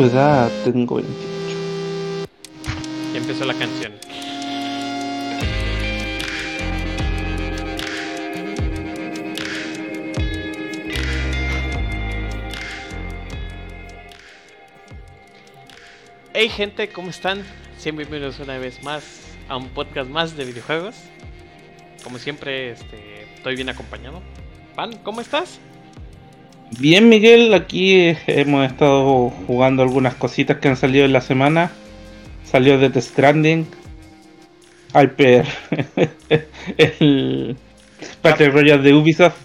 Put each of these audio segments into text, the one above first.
Ya tengo 28. Ya empezó la canción. Hey gente, ¿cómo están? Bienvenidos una vez más a un podcast más de videojuegos. Como siempre, este, estoy bien acompañado. Pan, ¿cómo estás? Bien, Miguel, aquí hemos estado jugando algunas cositas que han salido en la semana. Salió Death Stranding, Hyper, el Battle Royale de Ubisoft.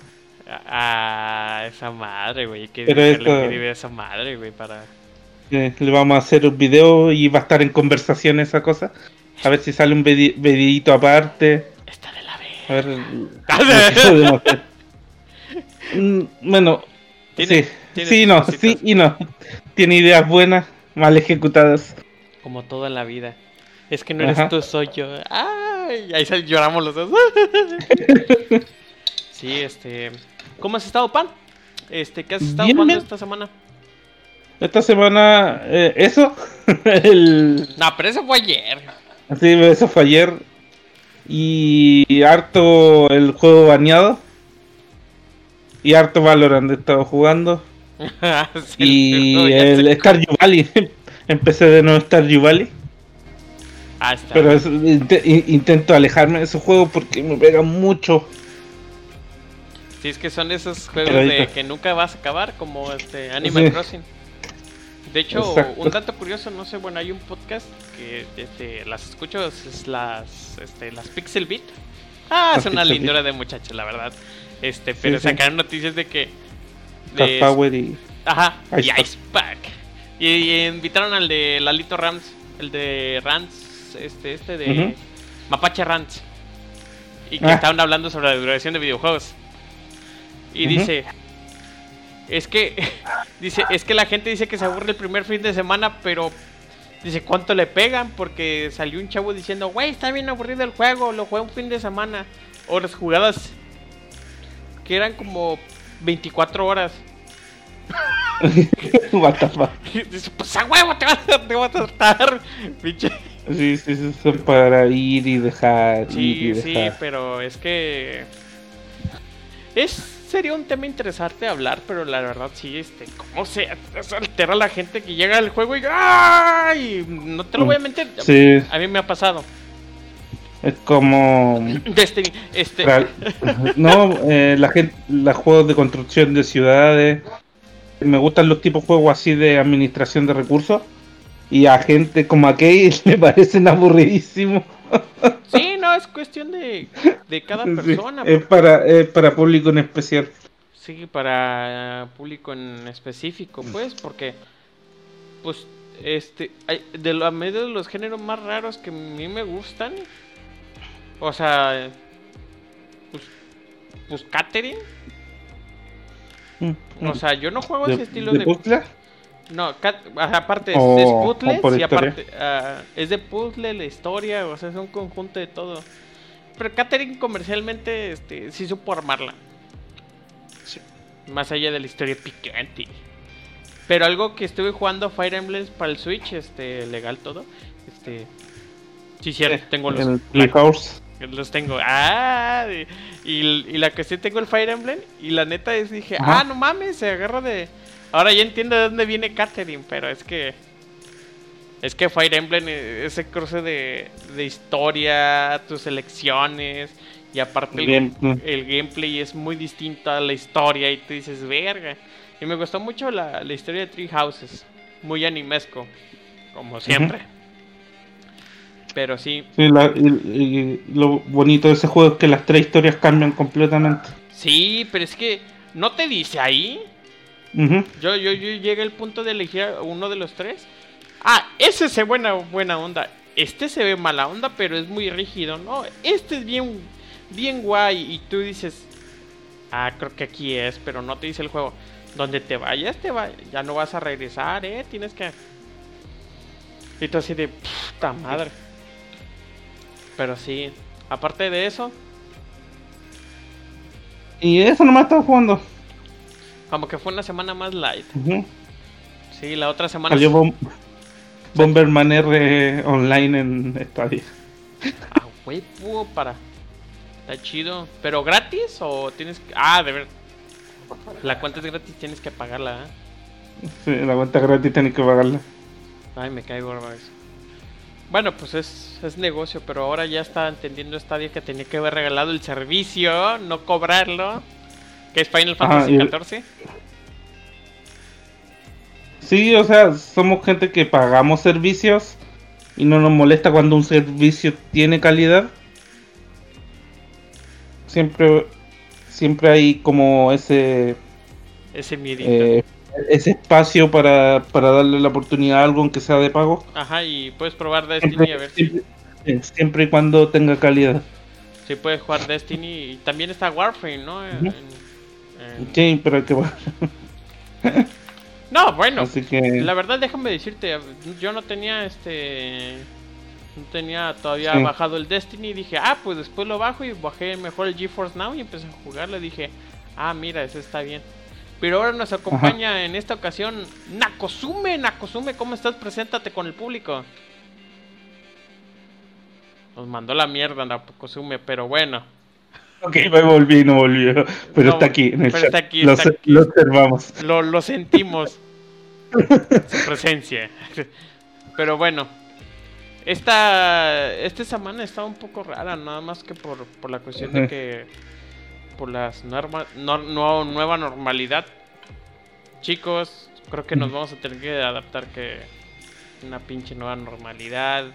Ah, esa madre, güey. Que Pero esto- esa madre, güey, para. Eh, le vamos a hacer un video y va a estar en conversación esa cosa. A ver si sale un videíto aparte. Está de la vez. A ver. Mm, Bueno, Tiene- sí, tiene sí, no, cositas. sí y no. Tiene ideas buenas, mal ejecutadas. Como todo en la vida. Es que no eres Ajá. tú, soy yo. Ay, ahí sal- lloramos los dos. sí, este. ¿Cómo has estado, Pan? Este, ¿qué has estado Bien, jugando esta semana? Esta semana, eh, eso, el, No, pero eso fue ayer. sí, eso fue ayer. Y harto el juego baneado. Y harto Valorant he estado jugando. Sí, Y el. Stardew Valley. Empecé de nuevo Stardew Valley. Ah, está. Pero es- intento alejarme de esos juegos porque me pegan mucho. Sí, es que son esos juegos de que nunca vas a acabar, como este Animal Sí. Crossing. De hecho, Exacto. un dato curioso, no sé, bueno, hay un podcast que este, las escucho, es las, este, las Pixel Beat. Ah, Las es una lindura de muchachos, la verdad. Este, pero sí. sacaron noticias de que... De- Power y. Ajá, y Ice Pack. Ice Pack. Y, y invitaron al de Lalito Rams, el de Rams, este, este de Ujú. Mapache Rams. Y que Ah. estaban hablando sobre la duración de videojuegos. Y dice, es que, dice, es que la gente dice que se aburre el primer fin de semana, pero dice, ¿cuánto le pegan? Porque salió un chavo diciendo, güey, está bien aburrido el juego, lo jugué un fin de semana. Horas jugadas que eran como 24 horas. What the fuck. Dice, pues a huevo te vas a, te vas a estar. Pinche. Sí, sí, sí, para ir y dejar. ir Sí, y sí, dejar. pero es que. Es. Sería un tema interesante hablar, pero la verdad sí, este, cómo se, se altera la gente que llega al juego y ¡ay! No te lo voy a mentir. Mm, Sí, A mí me ha pasado. Es como. Destiny, este, No, eh, la gente, los juegos de construcción de ciudades. Me gustan los tipos de juegos así de administración de recursos. Y a gente como a Kay le parecen aburridísimos. sí, no, es cuestión de, de cada Sí, persona. es, para, es para público en especial. Sí, para público en específico, pues, porque, pues, este, hay- de la medio de los géneros más raros que a mí me gustan, o sea, pues, pues catering, o sea, yo no juego ese estilo de, puzzle? no, cat- aparte es, O- es o puzzles y historia. aparte ah, es de puzzle, la historia, o sea, es un conjunto de todo. Pero catering comercialmente, este, sí supo armarla. Más allá de la historia picante. Pero algo que estuve jugando Fire Emblem para el Switch, este, legal todo. Este. Sí, cierto, tengo los. El Playhouse. Los tengo. Ah, y, y la que sí tengo el Fire Emblem. Y la neta es, dije, Ajá. ah, no mames, se agarra de. Ahora ya entiendo de dónde viene Catherine, pero es que. Es que Fire Emblem, eh, ese cruce de, de historia, tus elecciones. Y aparte el, Bien, el gameplay es muy distinto a la historia. Y tú dices, verga. Y me gustó mucho la, la historia de Three Houses. Muy animesco. Como siempre. Pero sí, Sí, la- y- y lo bonito de ese juego es que las tres historias cambian completamente. Sí, pero es que no te dice ahí. Yo, yo, yo llegué al punto de elegir a uno de los tres. Ah, ese se ve buena, buena onda. Este se ve mala onda, pero es muy rígido. No, este es bien, bien guay. Y tú dices, ah, creo que aquí es, pero no te dice el juego. Donde te vayas, te va, ya no vas a regresar, eh. Tienes que. Y tú así de puta madre. Pero sí, aparte de eso, Y eso nomás estaba jugando. como que fue una semana más light. Ujú. Sí, la otra semana. Salió Bom- Bomberman R online en Stadia. Ah, huevo, para. Está chido. ¿Pero gratis o tienes que.? Ah, de ver. La cuenta es gratis, tienes que pagarla, ¿eh? Sí, la cuenta gratis tenés que pagarla. Ay, me cae gordo eso. Bueno, pues es, es negocio, pero ahora ya está entendiendo Stadia que tenía que haber regalado el servicio, no cobrarlo. Que es Final Fantasy XIV. Sí, o sea, somos gente que pagamos servicios y no nos molesta cuando un servicio tiene calidad. Siempre, siempre hay como ese Ese miedito. eh, ese espacio para, para darle la oportunidad a algo aunque sea de pago. Ajá, y puedes probar Destiny a ver si, siempre, eh, siempre y cuando tenga calidad. si puedes jugar Destiny. Y también está Warframe, ¿no? En- Sí, pero que No, bueno. Así que La verdad, déjame decirte, yo no tenía este. No tenía todavía Sí. bajado el Destiny y dije, ah, pues después lo bajo y bajé mejor el GeForce Now y empecé a jugarlo. Dije, ah, mira, ese está bien. Pero ahora nos acompaña en esta ocasión Nakosume. Nakosume, ¿cómo estás? Preséntate con el público. Nos mandó la mierda Nakosume, pero bueno. Ok, me volví, no volvió. Pero No, está aquí en el pero está aquí, lo, está aquí. lo observamos. Lo, lo sentimos. Su presencia. Pero bueno. Esta, esta semana está un poco rara, nada más que por, por la cuestión de que... Por las norma, no, no- nueva normalidad. Chicos, creo que nos vamos a tener que adaptar que... Una pinche nueva normalidad.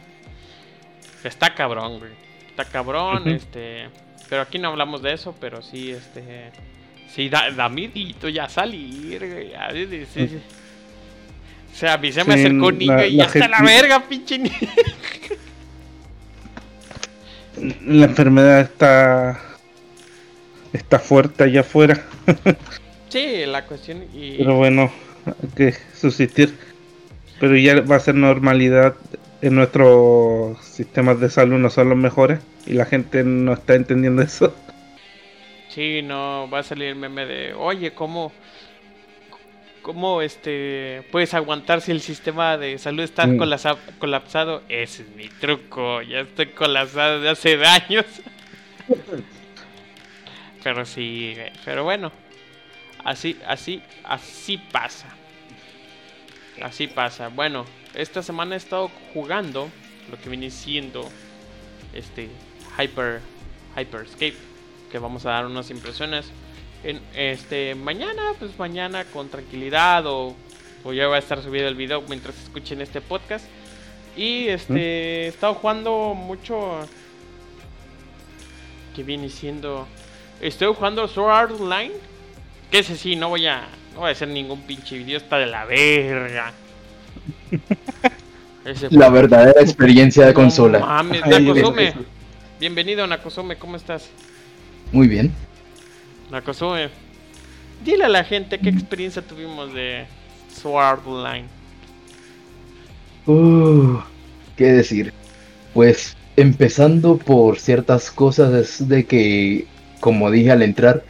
Está cabrón, güey. Está cabrón, este... Pero aquí no hablamos de eso, pero sí, este... Sí, da, da miedito ya salir, güey. ya, sí, sí, sí. O sea, a mí se me acercó un niño la- y ya está la verga, pinche niño. La enfermedad está está fuerte allá afuera. Sí, la cuestión y... Pero bueno, hay que subsistir. Pero ya va a ser normalidad en nuestros sistemas de salud, no son los mejores. Y la gente no está entendiendo eso. Sí, no, va a salir el meme de, oye, ¿cómo, cómo este, puedes aguantar si el sistema de salud está Mm. colapsa- colapsado? Ese es mi truco, ya estoy colapsado de hace años. pero sí, pero bueno, así, así, así pasa. Así pasa. Bueno, esta semana he estado jugando lo que viene siendo este Hyper Hyperscape, que vamos a dar unas impresiones en este mañana, pues mañana con tranquilidad o, o ya va a estar subido el video mientras escuchen este podcast. Y este he estado jugando mucho que viene siendo estoy jugando Sword Art Online, que ese sí no voy a no voy a hacer ningún pinche video, está de la verga. Ese La verdadera experiencia de no consola. mames, Ay, Nakosume. Bienvenido Nakosume, ¿cómo estás? Muy bien. Nakosume. Dile a la gente qué experiencia tuvimos de Sword Online. Uh, ¿Qué decir? Pues empezando por ciertas cosas es de que, como dije al entrar,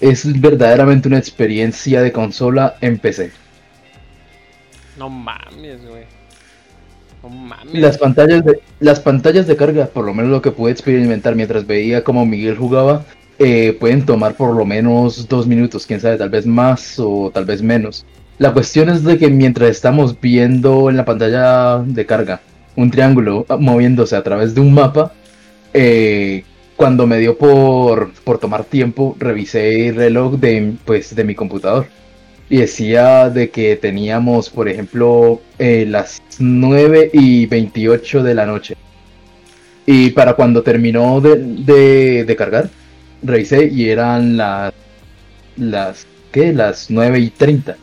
es verdaderamente una experiencia de consola en PC. No mames, güey. No mames. Las pantallas de las pantallas de carga, por lo menos lo que pude experimentar mientras veía cómo Miguel jugaba, eh, pueden tomar por lo menos dos minutos, quién sabe, tal vez más o tal vez menos. La cuestión es de que mientras estamos viendo en la pantalla de carga un triángulo ah, moviéndose a través de un mapa, eh, cuando me dio por, por tomar tiempo, revisé el reloj de, pues, de mi computador. Y decía de que teníamos, por ejemplo, eh, las 9 y 28 de la noche. Y para cuando terminó de, de- cargar, revisé y eran las... las ¿Qué? Las 9 y 30.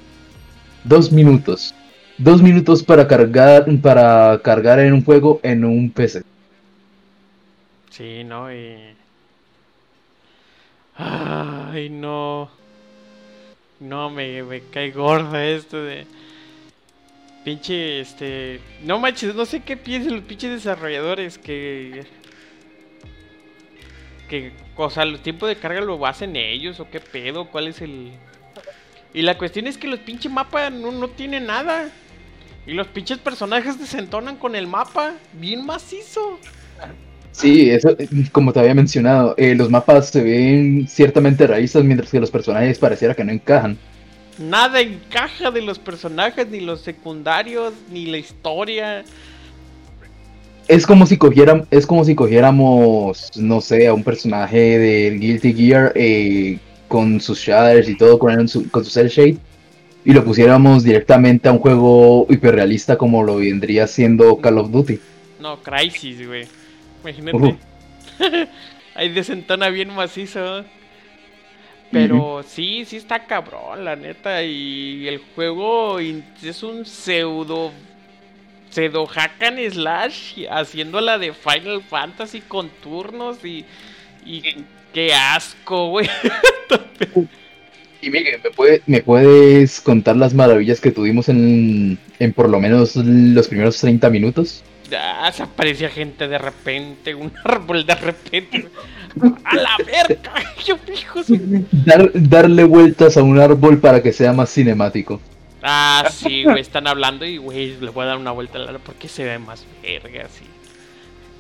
Dos minutos. Dos minutos para cargar, para cargar en un juego en un PC. Sí, no, y. Ay, no. No, me, cae gorda esto de. Pinche, este. No manches, no sé qué piensan los pinches desarrolladores que. Que, o sea, el tiempo de carga lo hacen ellos o qué pedo, cuál es el. Y la cuestión es que los pinches mapas no, no tienen nada. Y los pinches personajes desentonan con el mapa, bien macizo. Sí, eso, como te había mencionado, eh, los mapas se ven ciertamente raíces, mientras que los personajes pareciera que no encajan. Nada encaja de los personajes, ni los secundarios, ni la historia. Es como si cogiéramos, es como si cogiéramos, no sé, a un personaje del Guilty Gear eh, con sus shaders y todo, con su, con su cel shade, y lo pusiéramos directamente a un juego hiperrealista como lo vendría siendo Call of Duty. No, Crisis, güey. Imagínate. Ahí desentona bien macizo. Pero sí, sí está cabrón, la neta. Y el juego es un pseudo. Pseudo hack and slash. Haciendo la de Final Fantasy con turnos y. Y qué asco, güey. Y Miguel, ¿me, ¿me puedes contar las maravillas que tuvimos en, en por lo menos los primeros 30 minutos? Ya se aparecía gente de repente, un árbol de repente. ¡A la verga! Yo fijo. Dar, darle vueltas a un árbol para que sea más cinemático. Ah, sí, güey, están hablando y, güey, le voy a dar una vuelta al árbol porque se ve más verga, así.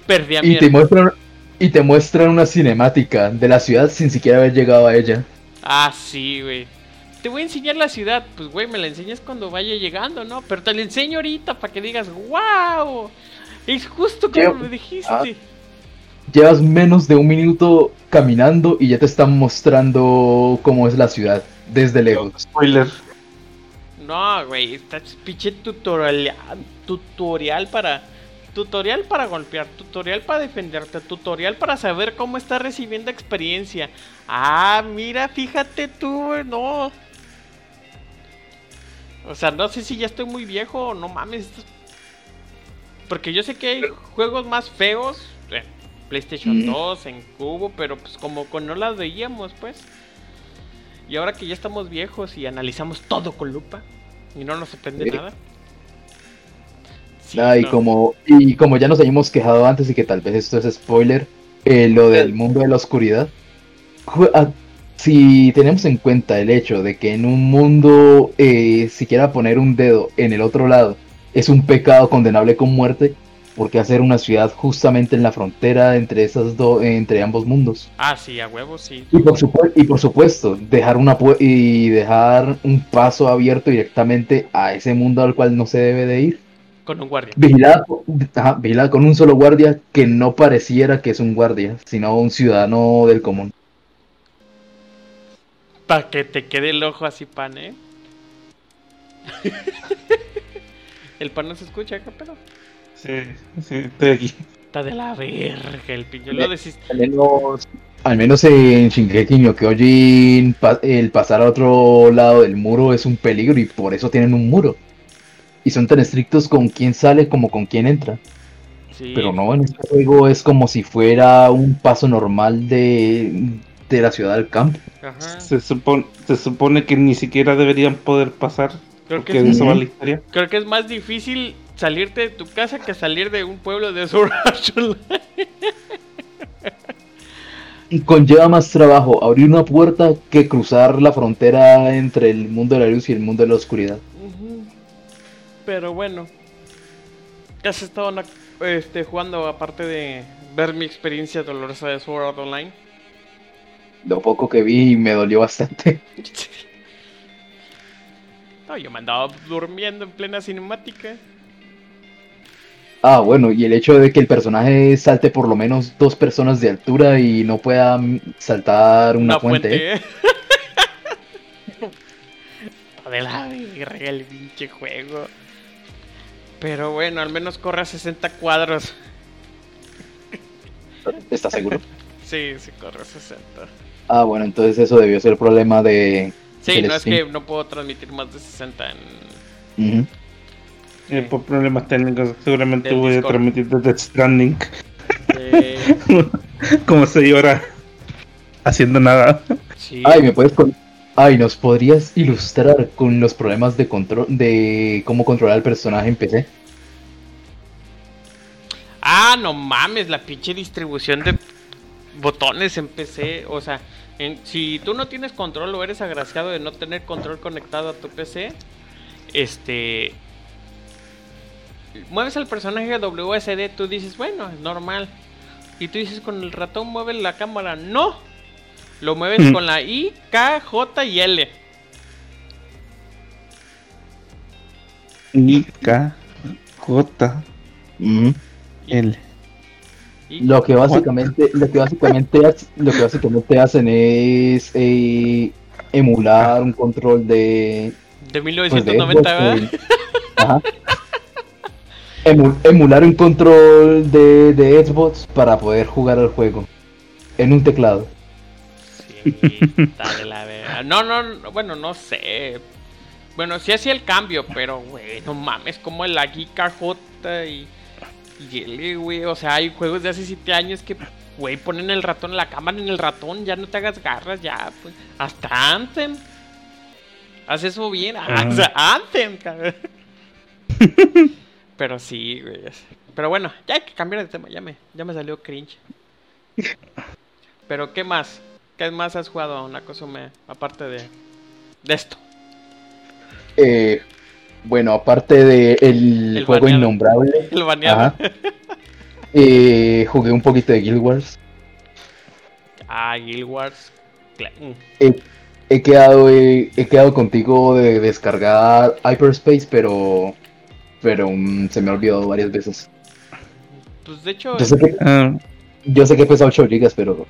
Perdí a y te, muestran, y te muestran una cinemática de la ciudad sin siquiera haber llegado a ella. Ah, sí, güey. Te voy a enseñar la ciudad. Pues, güey, me la enseñas cuando vaya llegando, ¿no? Pero te la enseño ahorita para que digas, wow. Es justo como me dijiste. Ah, llevas menos de un minuto caminando y ya te están mostrando cómo es la ciudad desde lejos. Spoiler. No, güey, está pinche tutorial, tutorial para tutorial para golpear, tutorial para defenderte, tutorial para saber cómo estás recibiendo experiencia. Ah, mira, fíjate tú, no. O sea, no sé si ya estoy muy viejo o no mames. Porque yo sé que hay juegos más feos en PlayStation 2, en Cubo, pero pues como con no las veíamos, pues. Y ahora que ya estamos viejos y analizamos todo con lupa y no nos sorprende nada. ah, y, como, y como ya nos habíamos quejado antes y que tal vez esto es spoiler, eh, lo del mundo de la oscuridad. Ah, si tenemos en cuenta el hecho de que en un mundo, eh, si quiera poner un dedo en el otro lado, es un pecado condenable con muerte, porque hacer una ciudad justamente en la frontera entre esas dos, entre ambos mundos. Ah, sí, a huevo, sí. Y por, y por supuesto, dejar una y dejar un paso abierto directamente a ese mundo al cual no se debe de ir. Con un guardia. Vigilar, con un solo guardia que no pareciera que es un guardia, sino un ciudadano del común. Para que te quede el ojo así, pan, ¿eh? El pan no se escucha acá, pero. Sí, sí, estoy aquí. Está de la verga el pillo. Lo decís. Al menos, al menos en Shingeki no Kyojin, el pasar a otro lado del muro es un peligro y por eso tienen un muro. Y son tan estrictos con quién sale como con quién entra. Sí. Pero no, en este juego es como si fuera un paso normal de, de la ciudad al campo. Ajá. Se, supone, se supone que ni siquiera deberían poder pasar Creo que, es, la historia. creo que es más difícil salirte de tu casa que salir de un pueblo de Sword Y conlleva más trabajo abrir una puerta que cruzar la frontera entre el mundo de la luz y el mundo de la oscuridad. Pero bueno, ¿qué has estado este, jugando aparte de ver mi experiencia dolorosa de Sword Art Online? Lo poco que vi me dolió bastante. No, yo me andaba durmiendo en plena cinemática. Ah, bueno, y el hecho de que el personaje salte por lo menos dos personas de altura y no pueda saltar una, fuente. ¿eh? de la el pinche juego. Pero bueno, al menos corre a 60 cuadros. ¿Estás seguro? sí, sí corre a 60. Ah, bueno, entonces eso debió ser el problema de, Sí, no es que no puedo transmitir más de 60 en. Eh, por problemas técnicos, seguramente voy a transmitir desde Stranding. Como se ahora haciendo nada. Ay, me puedes Ay, ¿nos podrías ilustrar con los problemas de control de cómo controlar el personaje en PC? Ah, no mames, la pinche distribución de botones en PC, o sea, si tú no tienes control o eres agraciado de no tener control conectado a tu PC, este mueves al personaje WSD, tú dices, bueno, es normal. Y tú dices, con el ratón mueve la cámara. No. Lo mueves Mm. con la I, K, J y L. I, K, J, Ujú. L. Lo que básicamente, lo que básicamente, lo que básicamente hacen es eh, emular un control de, De pues, de 1990, ¿verdad? Xbox, eh, ajá. Emu- emular un control de, de Xbox para poder jugar al juego en un teclado. Sí, de la verga. No, no, no, bueno, no sé. Bueno, sí hacía el cambio, pero, güey, no mames, como el aquí J y, y L, güey. O sea, hay juegos de hace 7 años que, güey, ponen el ratón, la cámara en el ratón, ya no te hagas garras, ya, pues. Hasta Anthem. Haz eso bien, ah, o sea, Anthem, cabrón. Pero sí, güey. Pero bueno, ya hay que cambiar de tema, ya me, ya me salió cringe. Pero, ¿qué más? ¿Qué más has jugado, Nakasume, aparte de, de esto? Eh, bueno, aparte de el, El juego baneado. innombrable, El baneado. ajá, eh, jugué un poquito de Guild Wars. Ah, Guild Wars. Mm. He, he quedado, he, he quedado contigo de descargar Hyperspace, pero, pero mm, se me ha olvidado varias veces. Pues de hecho, Yo sé que, Ah, yo sé que pesa 8 gigas, pero,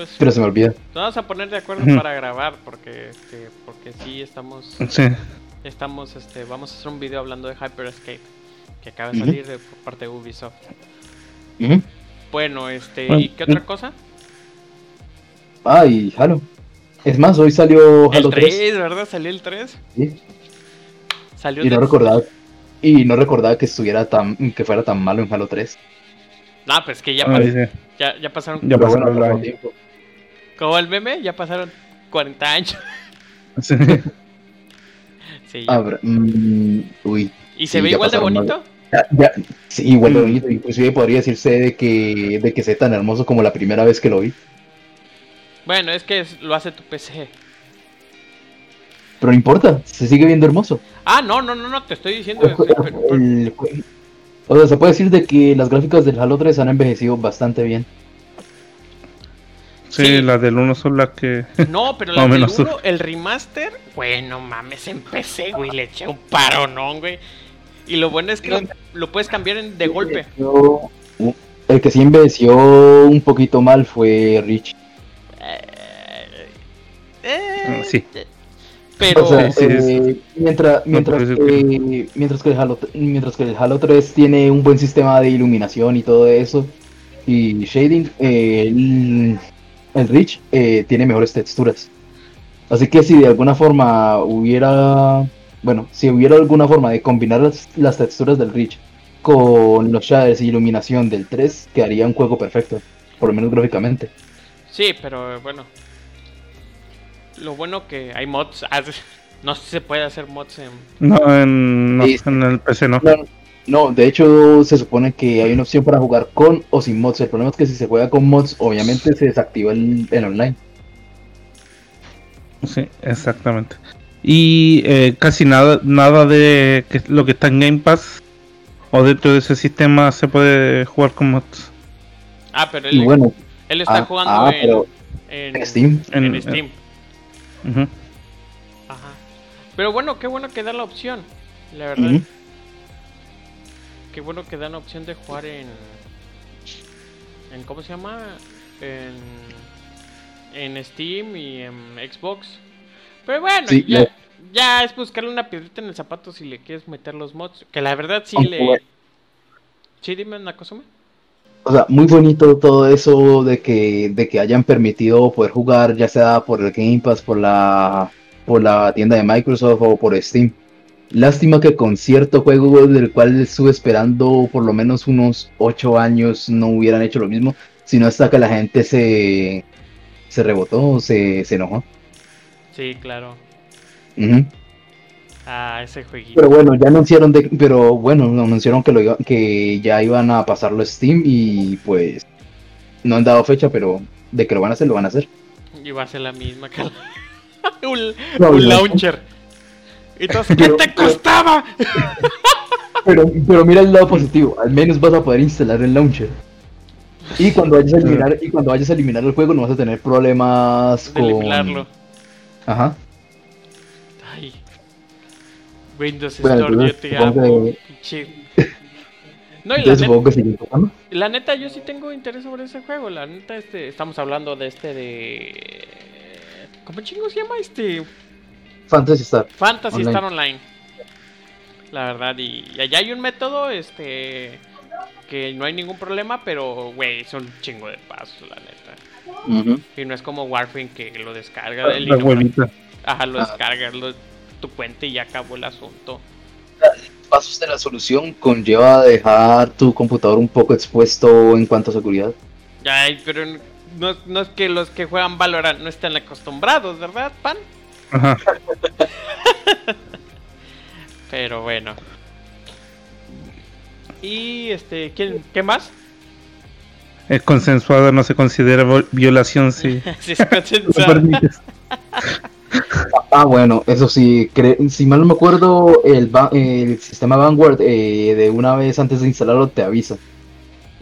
pues, pero se me olvida. nos vamos a poner de acuerdo para grabar porque, este, porque sí estamos, sí. estamos, este, vamos a hacer un video hablando de Hyper Escape que acaba de salir de, por parte de Ubisoft. Bueno, este, Bueno, ¿y qué otra mm. cosa? Ah, y Halo. Es más, hoy salió El Halo 3, 3. ¿verdad? Salió el 3. ¿sí? Salió Y no recordaba, y no recordaba que estuviera tan, que fuera tan malo en Halo 3. No, pues que ya, Ay, pas- sí. ya, ya pasaron, Ya pasaron tiempo. Como el meme, ya pasaron 40 años. Sí. Ah, mm, uy. ¿Y se sí, ve igual de bonito? Ya, ya, sí, igual de bonito. Inclusive podría decirse de que, de que sea tan hermoso como la primera vez que lo vi. Bueno, es que lo hace tu PC. Pero no importa, se sigue viendo hermoso. Ah, no, no, no, no, te estoy diciendo. El jue- o sea, se puede decir de que las gráficas del Halo 3 han envejecido bastante bien. Sí, Sí. las del 1 son las que. No, pero Más la o del menos. 1, el remaster, bueno, mames, empecé, güey, le eché un paronón, güey. Y lo bueno es que lo, lo puedes cambiar en- de golpe. Yo- el que sí envejeció un poquito mal fue Rich. Eh, eh, Sí. Pero, O sea, Sí, sí, eh, mientras, mientras, puede ser que, mientras, que el Halo, mientras que el Halo 3 tiene un buen sistema de iluminación y todo eso, y shading, eh, el, el Reach eh, tiene mejores texturas. Así que si de alguna forma hubiera, bueno, si hubiera alguna forma de combinar las, las texturas del Reach con los shaders y iluminación del 3, quedaría un juego perfecto, por lo menos gráficamente. sí, pero bueno. Lo bueno que hay mods. ah, No sé si se puede hacer mods en. No, en, no, Sí. en el PC no. No, no, de hecho se supone que hay una opción para jugar con o sin mods. El problema es que si se juega con mods, obviamente se desactiva el, el online. Sí, exactamente. Y eh, casi nada, nada de que lo que está en Game Pass o dentro de ese sistema se puede jugar con mods. Ah, pero él, bueno, él está ah, jugando ah, en, pero en, en Steam. en En- Steam. Ujú. Ajá. Pero bueno, qué bueno que da la opción. La verdad. Qué bueno que dan la opción de jugar en. en ¿Cómo se llama? En. En Steam y en Xbox. Pero bueno, Sí, ya, es buscarle una piedrita en el zapato si le quieres meter los mods. Que la verdad sí Aunque le. bueno. Sí, dime una cosa. O sea, muy bonito todo eso de que, de que hayan permitido poder jugar, ya sea por el Game Pass, por la, por la tienda de Microsoft o por Steam. Lástima que con cierto juego del cual estuve esperando por lo menos unos 8 años no hubieran hecho lo mismo, sino hasta que la gente se, se rebotó, se, se enojó. Sí, claro. Ujú. Ah, ese jueguito. Pero bueno, ya anunciaron de, pero bueno, anunciaron que lo iba- que ya iban a pasarlo a Steam y pues no han dado fecha, pero de que lo van a hacer, lo van a hacer. Y va a ser la misma que la- un, No, un no. launcher. Y entonces, ¿qué te costaba? Pero, pero mira el lado positivo, al menos vas a poder instalar el launcher. Y cuando vayas a eliminar, y cuando vayas a eliminar el juego no vas a tener problemas De con. eliminarlo. Ajá. Ay. Windows Bueno, Store, yo te amo. que-. No, y la neta, que la neta, yo sí tengo interés sobre ese juego. La neta, este, estamos hablando de este de. ¿Cómo chingo se llama? Este. Fantasy Star. Fantasy Online. Star Online. La verdad, y, y allá hay un método, este. Que no hay ningún problema, pero, güey, son un chingo de pasos, la neta. Y no es como Warframe que lo descarga el La innombrable- huevita. Ajá, lo Ah. descargas lo- tu cuenta y ya acabó el asunto. Pasos de la solución conlleva dejar tu computador un poco expuesto en cuanto a seguridad. Ay, pero no, no es que los que juegan Valorant no estén acostumbrados, ¿verdad, pan? Ajá. Pero bueno. Y este, ¿quién, ¿qué más? Es consensuado, no se considera violación si Si es consensuado. permites. Ah, bueno, eso sí, cre- si mal no me acuerdo, el, el sistema Vanguard eh, de una vez antes de instalarlo te avisa.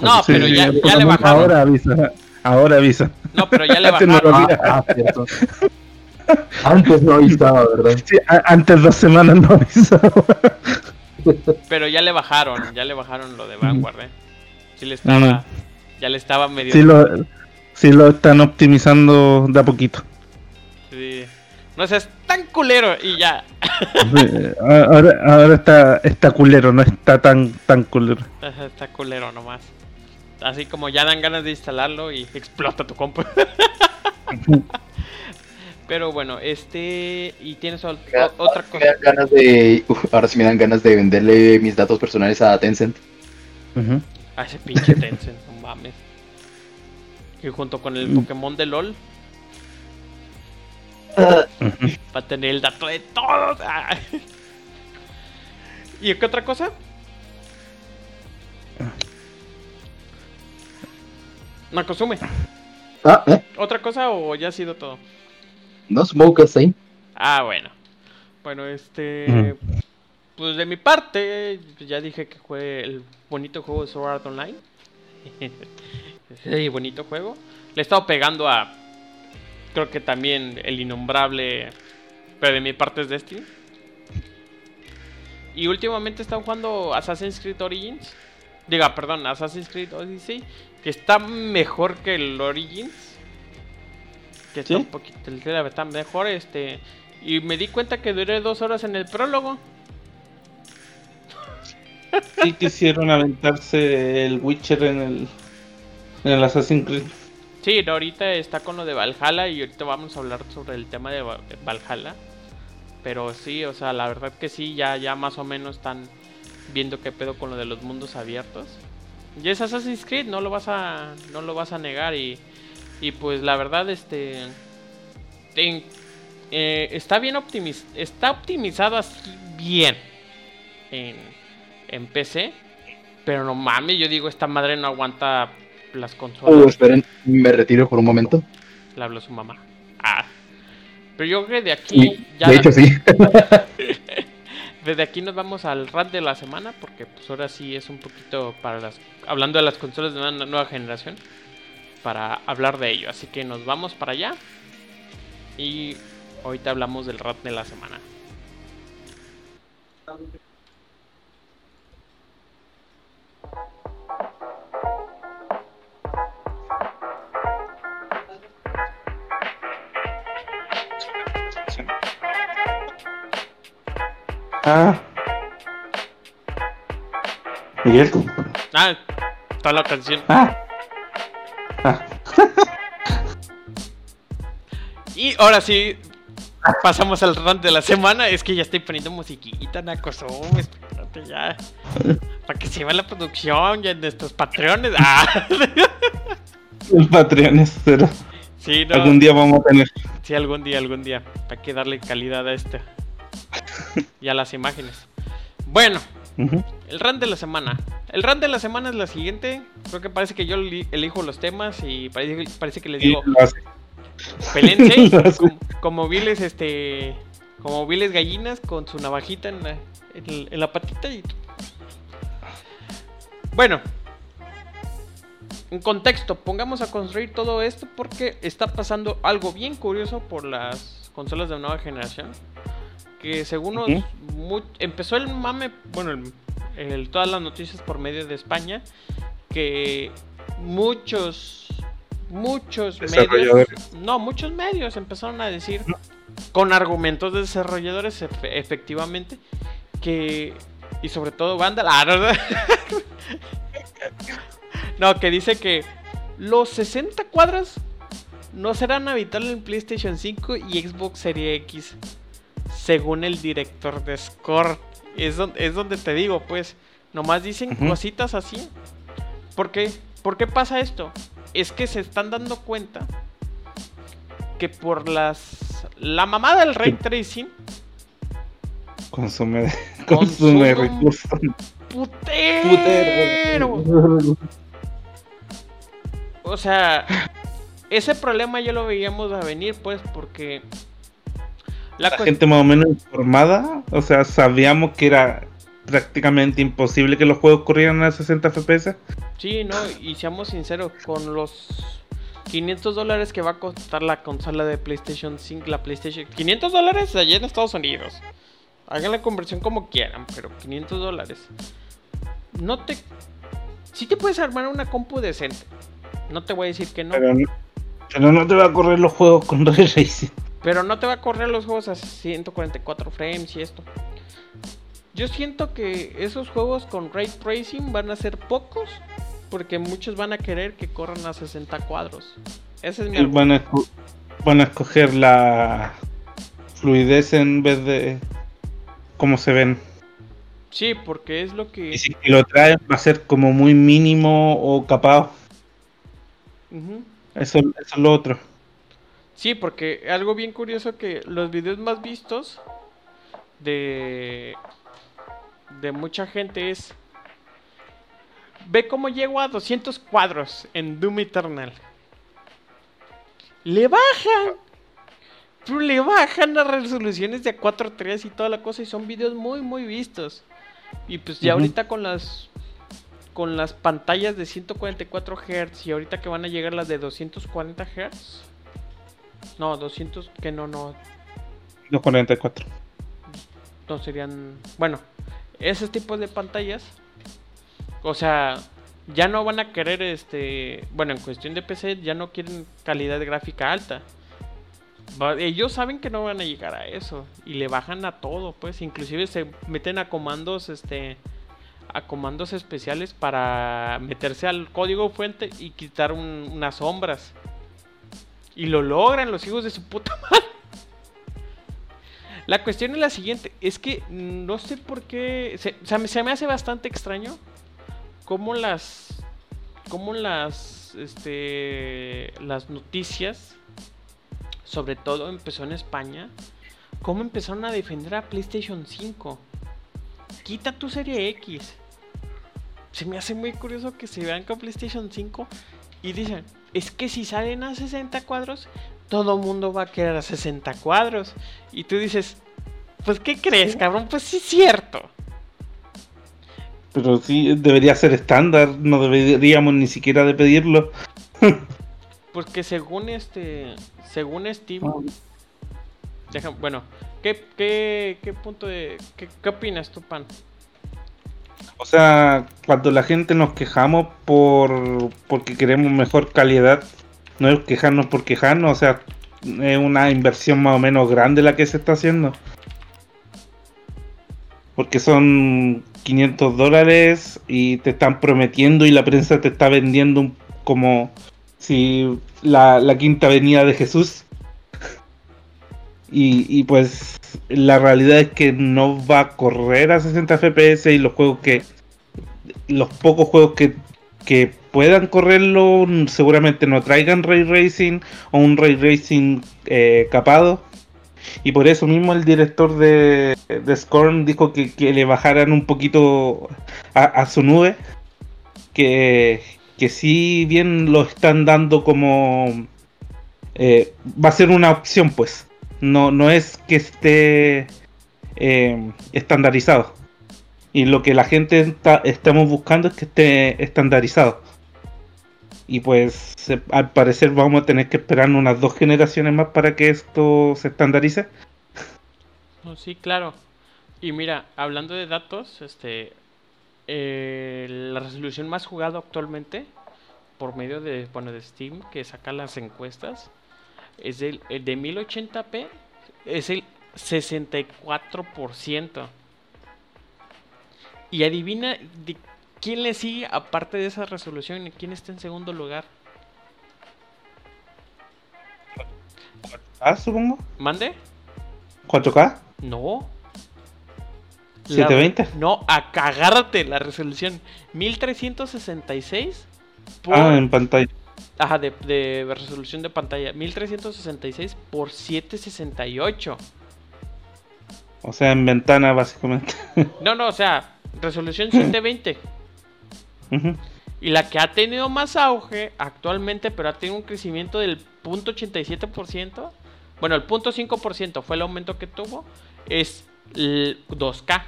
No, Sí, pero sí, ya, ya le bajaron. Ahora avisa. Ahora avisa. No, pero ya le bajaron. Ah, ah, cierto. Antes no avisaba, ¿verdad? Sí, antes dos semanas no avisaba. Pero ya le bajaron, ya le bajaron lo de Vanguard, eh. Sí le estaba, no. ya le estaba medio. Sí lo, sí lo están optimizando de a poquito. sí. No seas tan culero y ya. Ahora, ahora está, está culero, no está tan, tan culero. Está culero nomás. Así como ya dan ganas de instalarlo y explota tu compu. Pero bueno, este. Y tienes o- otra Me cosa. dan ganas de, uf, ahora sí me dan ganas de venderle mis datos personales a Tencent. Ujú. A ese pinche Tencent, no mames. Y junto con el Pokémon de LOL, va a tener el dato de todos. ¿Y qué otra cosa? No consume. Ah, ¿eh? ¿Otra cosa o ya ha sido todo? No, está ahí. Ah, bueno. Bueno, este. Pues de mi parte, ya dije que fue el bonito juego de Sword Art Online. sí, bonito juego. Le he estado pegando a. Creo que también el innombrable. Pero de mi parte es Destiny. Y últimamente he estado jugando Assassin's Creed Origins. Diga, perdón, Assassin's Creed Odyssey. Que está mejor que el Origins. Que está ¿Sí? un poquito. Está mejor, este. Y me di cuenta que duré dos horas en el prólogo. Sí quisieron aventarse el Witcher en el, en el Assassin's Creed. Sí, ahorita está con lo de Valhalla y ahorita vamos a hablar sobre el tema de Valhalla. Pero sí, o sea, la verdad que sí, ya, ya más o menos están viendo qué pedo con lo de los mundos abiertos. Y es Assassin's Creed, no lo vas a, no lo vas a negar y, y pues la verdad, este, eh, está bien optimiz está optimizado así bien en, en PC, pero no mames, yo digo esta madre no aguanta las consolas. Oh, esperen, me retiro por un momento. Le habló su mamá. Ah. Pero yo creo que de aquí ya de hecho, sí. desde aquí nos vamos al rant de la semana porque pues ahora sí es un poquito para las hablando de las consolas de una nueva generación para hablar de ello, así que nos vamos para allá y ahorita hablamos del rant de la semana. Ah. Miguel. Ah, toda la canción. Ah. Y ahora sí pasamos al rant de la semana, es que ya estoy poniendo musiquita, Nacoso, espérate ya. Para que se vea la producción ya de estos patrones. Ah. El Patreon es cero. Sí, no. Algún día vamos a tener. Sí, algún día, algún día. Hay que darle calidad a este. y a las imágenes. Bueno, El rant de la semana. El rant de la semana es la siguiente. Creo que parece que yo eli- elijo los temas y parece, parece que les digo, pelense. Como, como viles, este. Como viles gallinas con su navajita en la, en la patita y... Bueno, en contexto, pongamos a construir todo esto porque está pasando algo bien curioso por las consolas de nueva generación. Que según empezó el mame, bueno, el, todas las noticias por medio de España, que muchos, muchos medios, no, muchos medios empezaron a decir, con argumentos de desarrolladores efectivamente, que, y sobre todo Vandal, ah, no, que dice que los 60 cuadros no serán habituales en PlayStation 5 y Xbox Series X, según el director de Score. Es donde, es donde te digo, pues, nomás dicen cositas así. ¿Por qué? ¿Por qué pasa esto? Es que se están dando cuenta que por las la mamada del ray tracing consume consume, recursos putero. O sea, ese problema ya lo veíamos a venir, pues, porque la, gente más o menos informada, o sea, sabíamos que era prácticamente imposible que los juegos corrieran a 60 FPS. Sí, no, y seamos sinceros, con los 500 dólares que va a costar la consola de PlayStation 5, la PlayStation... 500 dólares allá en Estados Unidos. Hagan la conversión como quieran, pero 500 dólares. No te... Si te puedes armar una compu decente. No te voy a decir que no. Pero, no, te va a correr los juegos con ray racing. Pero no te va a correr los juegos a 144 frames y esto. Yo siento que esos juegos con ray tracing van a ser pocos porque muchos van a querer que corran a 60 cuadros. Ese es mi van a, van a escoger la fluidez en vez de cómo se ven. Sí, porque es lo que... Y si lo traen va a ser como muy mínimo o capaz. eso, eso es lo otro. Sí, porque algo bien curioso que los videos más vistos de de mucha gente es ve cómo llego a 200 cuadros en Doom Eternal. Le bajan. Pero le bajan las resoluciones de 4.3 y toda la cosa y son videos muy muy vistos. Y pues ya ahorita con las con las pantallas de 144 Hz y ahorita que van a llegar las de 240 Hz no, 200, que no, no. 244. No serían. Bueno, esos tipos de pantallas. O sea, ya no van a querer este. Bueno, en cuestión de PC, ya no quieren calidad gráfica alta. Ellos saben que no van a llegar a eso. Y le bajan a todo, pues. Inclusive se meten a comandos, este. A comandos especiales para meterse al código fuente y quitar unas sombras. Y lo logran los hijos de su puta madre. La cuestión es la siguiente, es que no sé por qué, se, o sea, se me hace bastante extraño cómo las, cómo las, este, las noticias, sobre todo empezó en España, cómo empezaron a defender a PlayStation 5. Quita tu serie X. Se me hace muy curioso que se vean con PlayStation 5 y dicen, es que si salen a 60 cuadros, todo mundo va a querer a 60 cuadros. Y tú dices, pues ¿qué crees, cabrón? Pues sí es cierto. Pero sí, debería ser estándar, no deberíamos ni siquiera de pedirlo. Porque según este, según Steve, deja, bueno, ¿qué, qué, qué punto de, qué, qué opinas tú, Pan? O sea, cuando la gente nos quejamos por porque queremos mejor calidad, no es quejarnos por quejarnos, o sea, es una inversión más o menos grande la que se está haciendo. Porque son 500 dólares y te están prometiendo y la prensa te está vendiendo como si la, la quinta venida de Jesús. Y, pues la realidad es que no va a correr a 60 FPS y los juegos que los pocos juegos que, que puedan correrlo seguramente no traigan ray racing o un ray racing eh, capado. Y por eso mismo el director de, de Scorn dijo que, le bajaran un poquito a, su nube que, que si bien lo están dando como eh, va a ser una opción pues No, no es que esté eh, estandarizado. Y lo que la gente está, estamos buscando es que esté estandarizado. Y pues al parecer vamos a tener que esperar unas dos generaciones más para que esto se estandarice. Sí, claro. Y mira, hablando de datos, este, eh, la resolución más jugada actualmente por medio de, bueno, de Steam, que saca las encuestas, es el, el de 1080p, es el 64%. Y adivina de quién le sigue aparte de esa resolución y quién está en segundo lugar. Ah, supongo. ¿Mande? 4K, No. La- 720. no, a cagarte la resolución. 1366 por, Ah, en pantalla. Ajá, de, de resolución de pantalla. 1366 por 768. O sea, en ventana básicamente. No, no, o sea, resolución 720. Ujú. Y la que ha tenido más auge actualmente, pero ha tenido un crecimiento del 0.87%. Bueno, el 0.5% fue el aumento que tuvo. Es el 2K.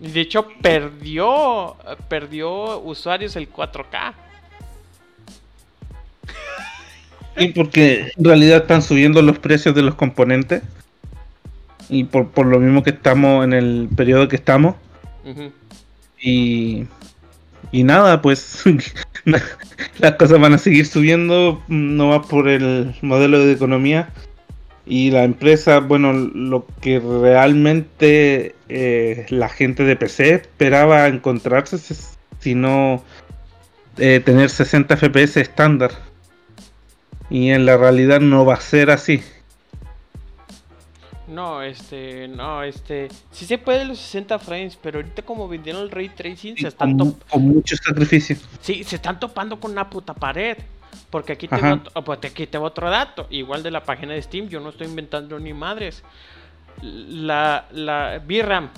Y de hecho, perdió, perdió usuarios el 4K. Y porque en realidad están subiendo los precios de los componentes. Y por, por lo mismo que estamos en el periodo que estamos. Y, y nada, pues las cosas van a seguir subiendo, no más por el modelo de economía. Y la empresa, bueno, lo que realmente eh, la gente de PC esperaba encontrarse, es- si no eh, tener 60 FPS estándar. Y en la realidad no va a ser así. No, este, no, este, sí se puede los 60 frames, pero ahorita como vendieron el ray tracing se están con, con mucho sacrificio. Sí, se están topando con una puta pared. Porque aquí te, Ajá. oh, pues aquí te va otro dato. Igual de la página de Steam, yo no estoy inventando ni madres. La, la VRAM,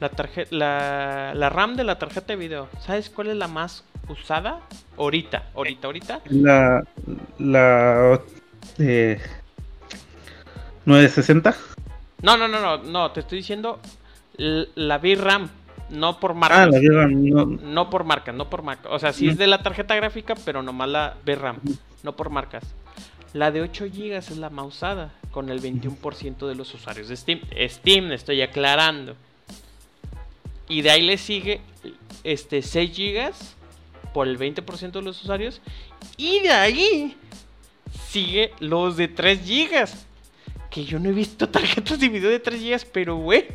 la, tarje- la, la RAM de la tarjeta de video, ¿sabes cuál es la más usada? Ahorita, ahorita, ahorita. La. La. Eh, 960. No, no, no, no, no, te estoy diciendo la VRAM, no por marca. Ah, la VRAM, no, No por marca, no por marca. O sea, sí es de la tarjeta gráfica, pero nomás la VRAM, no por marcas. La de 8 GB es la más usada, con el 21% de los usuarios de Steam. Steam, estoy aclarando. Y de ahí le sigue este 6 GB por el 20% de los usuarios. Y de ahí sigue los de 3 GB. Que yo no he visto tarjetas de video de 3 GB, pero bueno.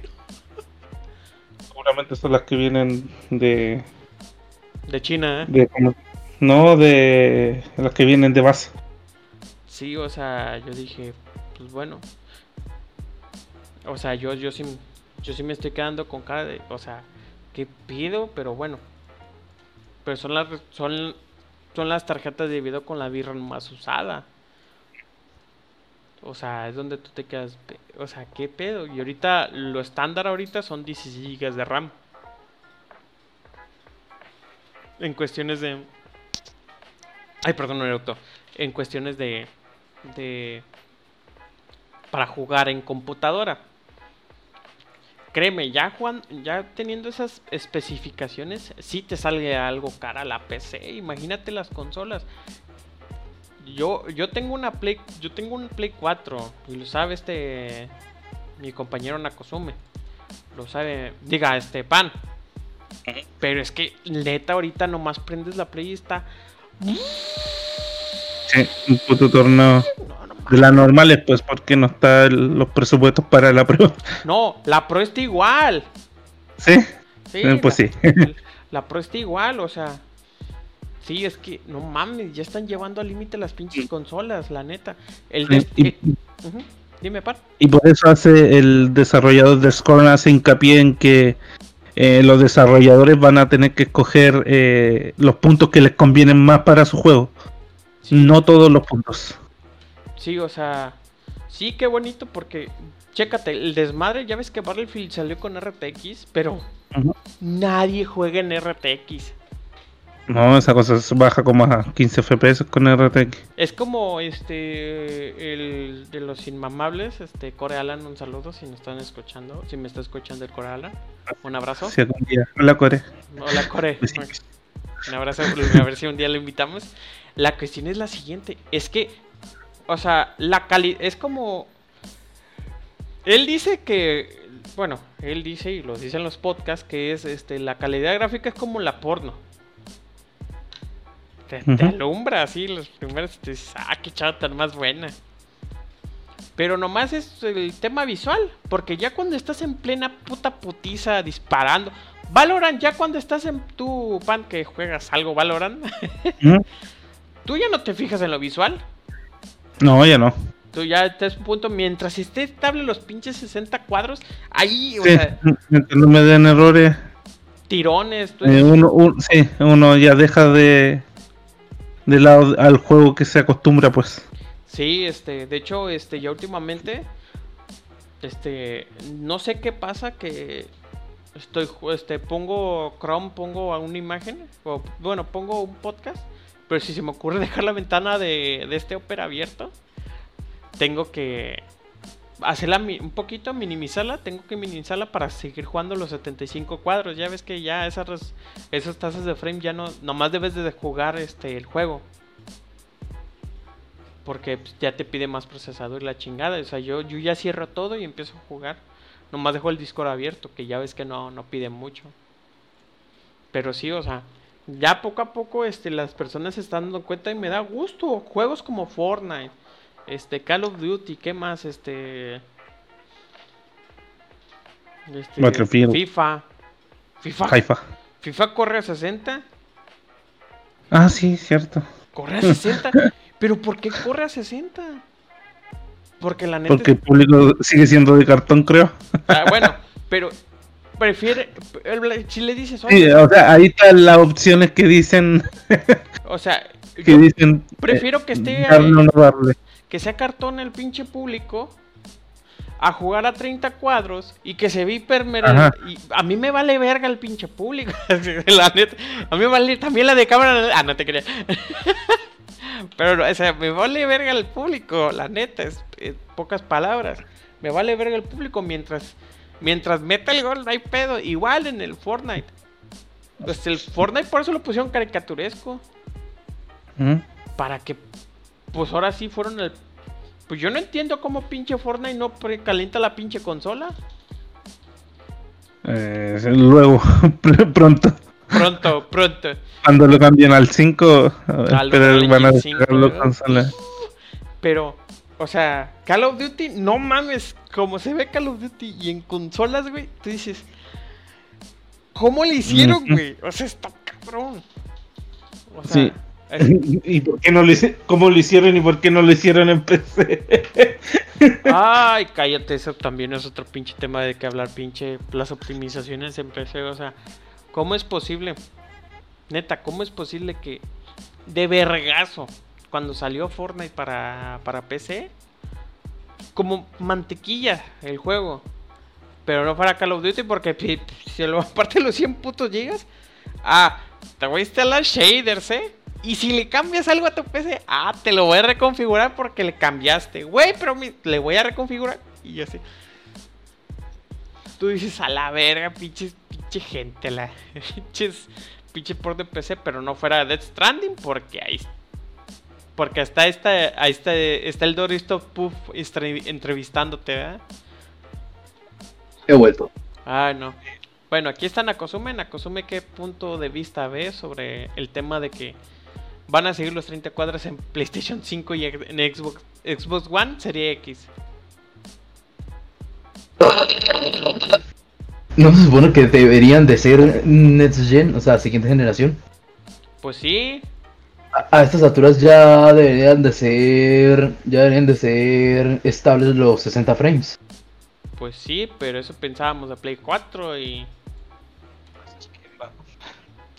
seguramente son las que vienen de. De China, ¿eh? de no, de. Las que vienen de base. Sí, o sea, yo dije, pues bueno. O sea, yo, yo sí, yo sí me estoy quedando con cara de, o sea, ¿qué pido? Pero bueno. Pero son las, son, son las tarjetas de video con la birra más usada. O sea, es donde tú te quedas, o sea, ¿qué pedo? Y ahorita, lo estándar ahorita son 16 GB de RAM. En cuestiones de... Ay, perdón, Naruto. En cuestiones de... de... Para jugar en computadora. Créeme, ya, Juan, ya teniendo esas especificaciones, sí te sale algo cara la PC. Imagínate las consolas. Yo, yo tengo una Play, yo tengo un Play 4 y lo sabe este mi compañero Nakosume. Lo sabe, diga, este pan. Pero es que neta ahorita nomás prendes la Play y está Sí, un puto torneo. no, no De las normales, pues, porque no están los presupuestos para la prueba. No, la Pro está igual. Sí, Sí, Eh, pues la, sí. la Pro está igual, o sea. Sí, es que no mames, ya están llevando al límite las pinches consolas, la neta. El des- Y, eh, Dime, par. y por eso hace el desarrollador de Scorn hace hincapié en que eh, los desarrolladores van a tener que escoger eh, los puntos que les convienen más para su juego. Sí, No todos los puntos. Sí, o sea. Sí, qué bonito porque. Chécate, el desmadre, ya ves que Battlefield salió con RTX, pero nadie juega en RTX. No, esa cosa baja como a 15 FPS con RTX. Es como este el de los inmamables, este Core Alan, un saludo si me están escuchando, si me está escuchando el Core Alan. Un abrazo. Sí, algún día. Hola, Core. Hola Core. Pues Un abrazo, a ver si un día lo invitamos. La cuestión es la siguiente, es que o sea, la calidad es como él dice que bueno, él dice y lo dicen los podcasts que es este la calidad gráfica es como la porno. Te, alumbra así los primeros te dices, ah, qué chava tan más buena. Pero nomás es el tema visual, porque ya cuando estás en plena puta putiza disparando, Valorant, ya cuando estás en tu pan que juegas algo Valorant, ¿Mm? tú ya no te fijas en lo visual. No, ya no. Tú ya estás un punto, mientras esté estable los pinches 60 cuadros, ahí, o sea, no me den errores. tirones, tú- eh, uno, un- sí, uno ya deja de de lado al juego que se acostumbra, pues. Sí, este, de hecho, este, ya últimamente, este, no sé qué pasa que estoy, este, pongo Chrome, pongo a una imagen, o bueno, pongo un podcast, pero si se me ocurre dejar la ventana de, de este Opera abierto, tengo que hacerla un poquito, minimizarla, tengo que minimizarla para seguir jugando los 75 cuadros, ya ves que ya esas, esas tasas de frame ya no, nomás debes de jugar este, el juego. Porque pues, ya te pide más procesador y la chingada. O sea, yo, yo ya cierro todo y empiezo a jugar. Nomás dejo el Discord abierto, que ya ves que no, no pide mucho. Pero sí, o sea, ya poco a poco este, las personas se están dando cuenta y me da gusto. Juegos como Fortnite, este, Call of Duty, ¿qué más? Este. este. FIFA. FIFA. Haifa. FIFA corre a 60. Ah, sí, cierto. Corre a 60. Pero ¿por qué corre a 60? Porque la neta. Porque el público sigue siendo de cartón, creo. Ah, bueno, pero prefiere. el- Si le dices, Sí, o sea, ahí están las opciones que dicen, o sea, que dicen prefiero eh, que esté darle o no darle. que sea cartón el pinche público a jugar a 30 cuadros y que se ve hipermeral. Y a mí me vale verga el pinche público. la neta. A mí me vale también la de cámara. Ah, no te quería. Pero, o sea, me vale verga el público, la neta, es, es pocas palabras. Me vale verga el público mientras mientras meta el gol, no hay pedo. Igual en el Fortnite. Pues el Fortnite por eso lo pusieron caricaturesco. ¿Mm? Para que, pues ahora sí fueron el. Pues yo no entiendo cómo pinche Fortnite no calienta la pinche consola. Eh, luego, pr- pronto, Pronto, pronto. cuando lo cambien al 5, Al pero Unreal van a Engine 5, descargarlo ¿no? consola. Pero, o sea, Call of Duty, no mames, como se ve Call of Duty y en consolas, güey, tú dices, ¿cómo le hicieron, güey? O sea, está cabrón. O sea, Sí. es- ¿Y por qué no lo hice- cómo lo hicieron y por qué no lo hicieron en PC? Ay, cállate, eso también es otro pinche tema de que hablar, pinche, las optimizaciones en PC, o sea, ¿cómo es posible? Neta, ¿cómo es posible que de vergazo, cuando salió Fortnite para, para PC, como mantequilla el juego, pero no para Call of Duty porque pi- si lo aparte los 100 putos gigas, ah, te voy a instalar shaders, ¿eh? Y si le cambias algo a tu PC, ah, te lo voy a reconfigurar porque le cambiaste. Güey, pero le voy a reconfigurar. Y así. Tú dices, a la verga, pinches, pinche gente, la pinches, pinche por de PC, pero no fuera Death Stranding porque ahí porque hasta esta, ahí está, está el Doristo Puff entrevistándote, ¿verdad? He vuelto. Ah, no. Bueno, aquí está Nakosume. Nakosume, ¿qué punto de vista ves sobre el tema de que van a seguir los 30 cuadros en PlayStation 5 y en Xbox, Xbox One Serie X? ¿No se supone que deberían de ser Next Gen, o sea, siguiente generación? Pues sí, A, a estas alturas ya deberían de ser, ya deberían de ser estables los 60 frames. pues sí, pero eso pensábamos de Play 4 y...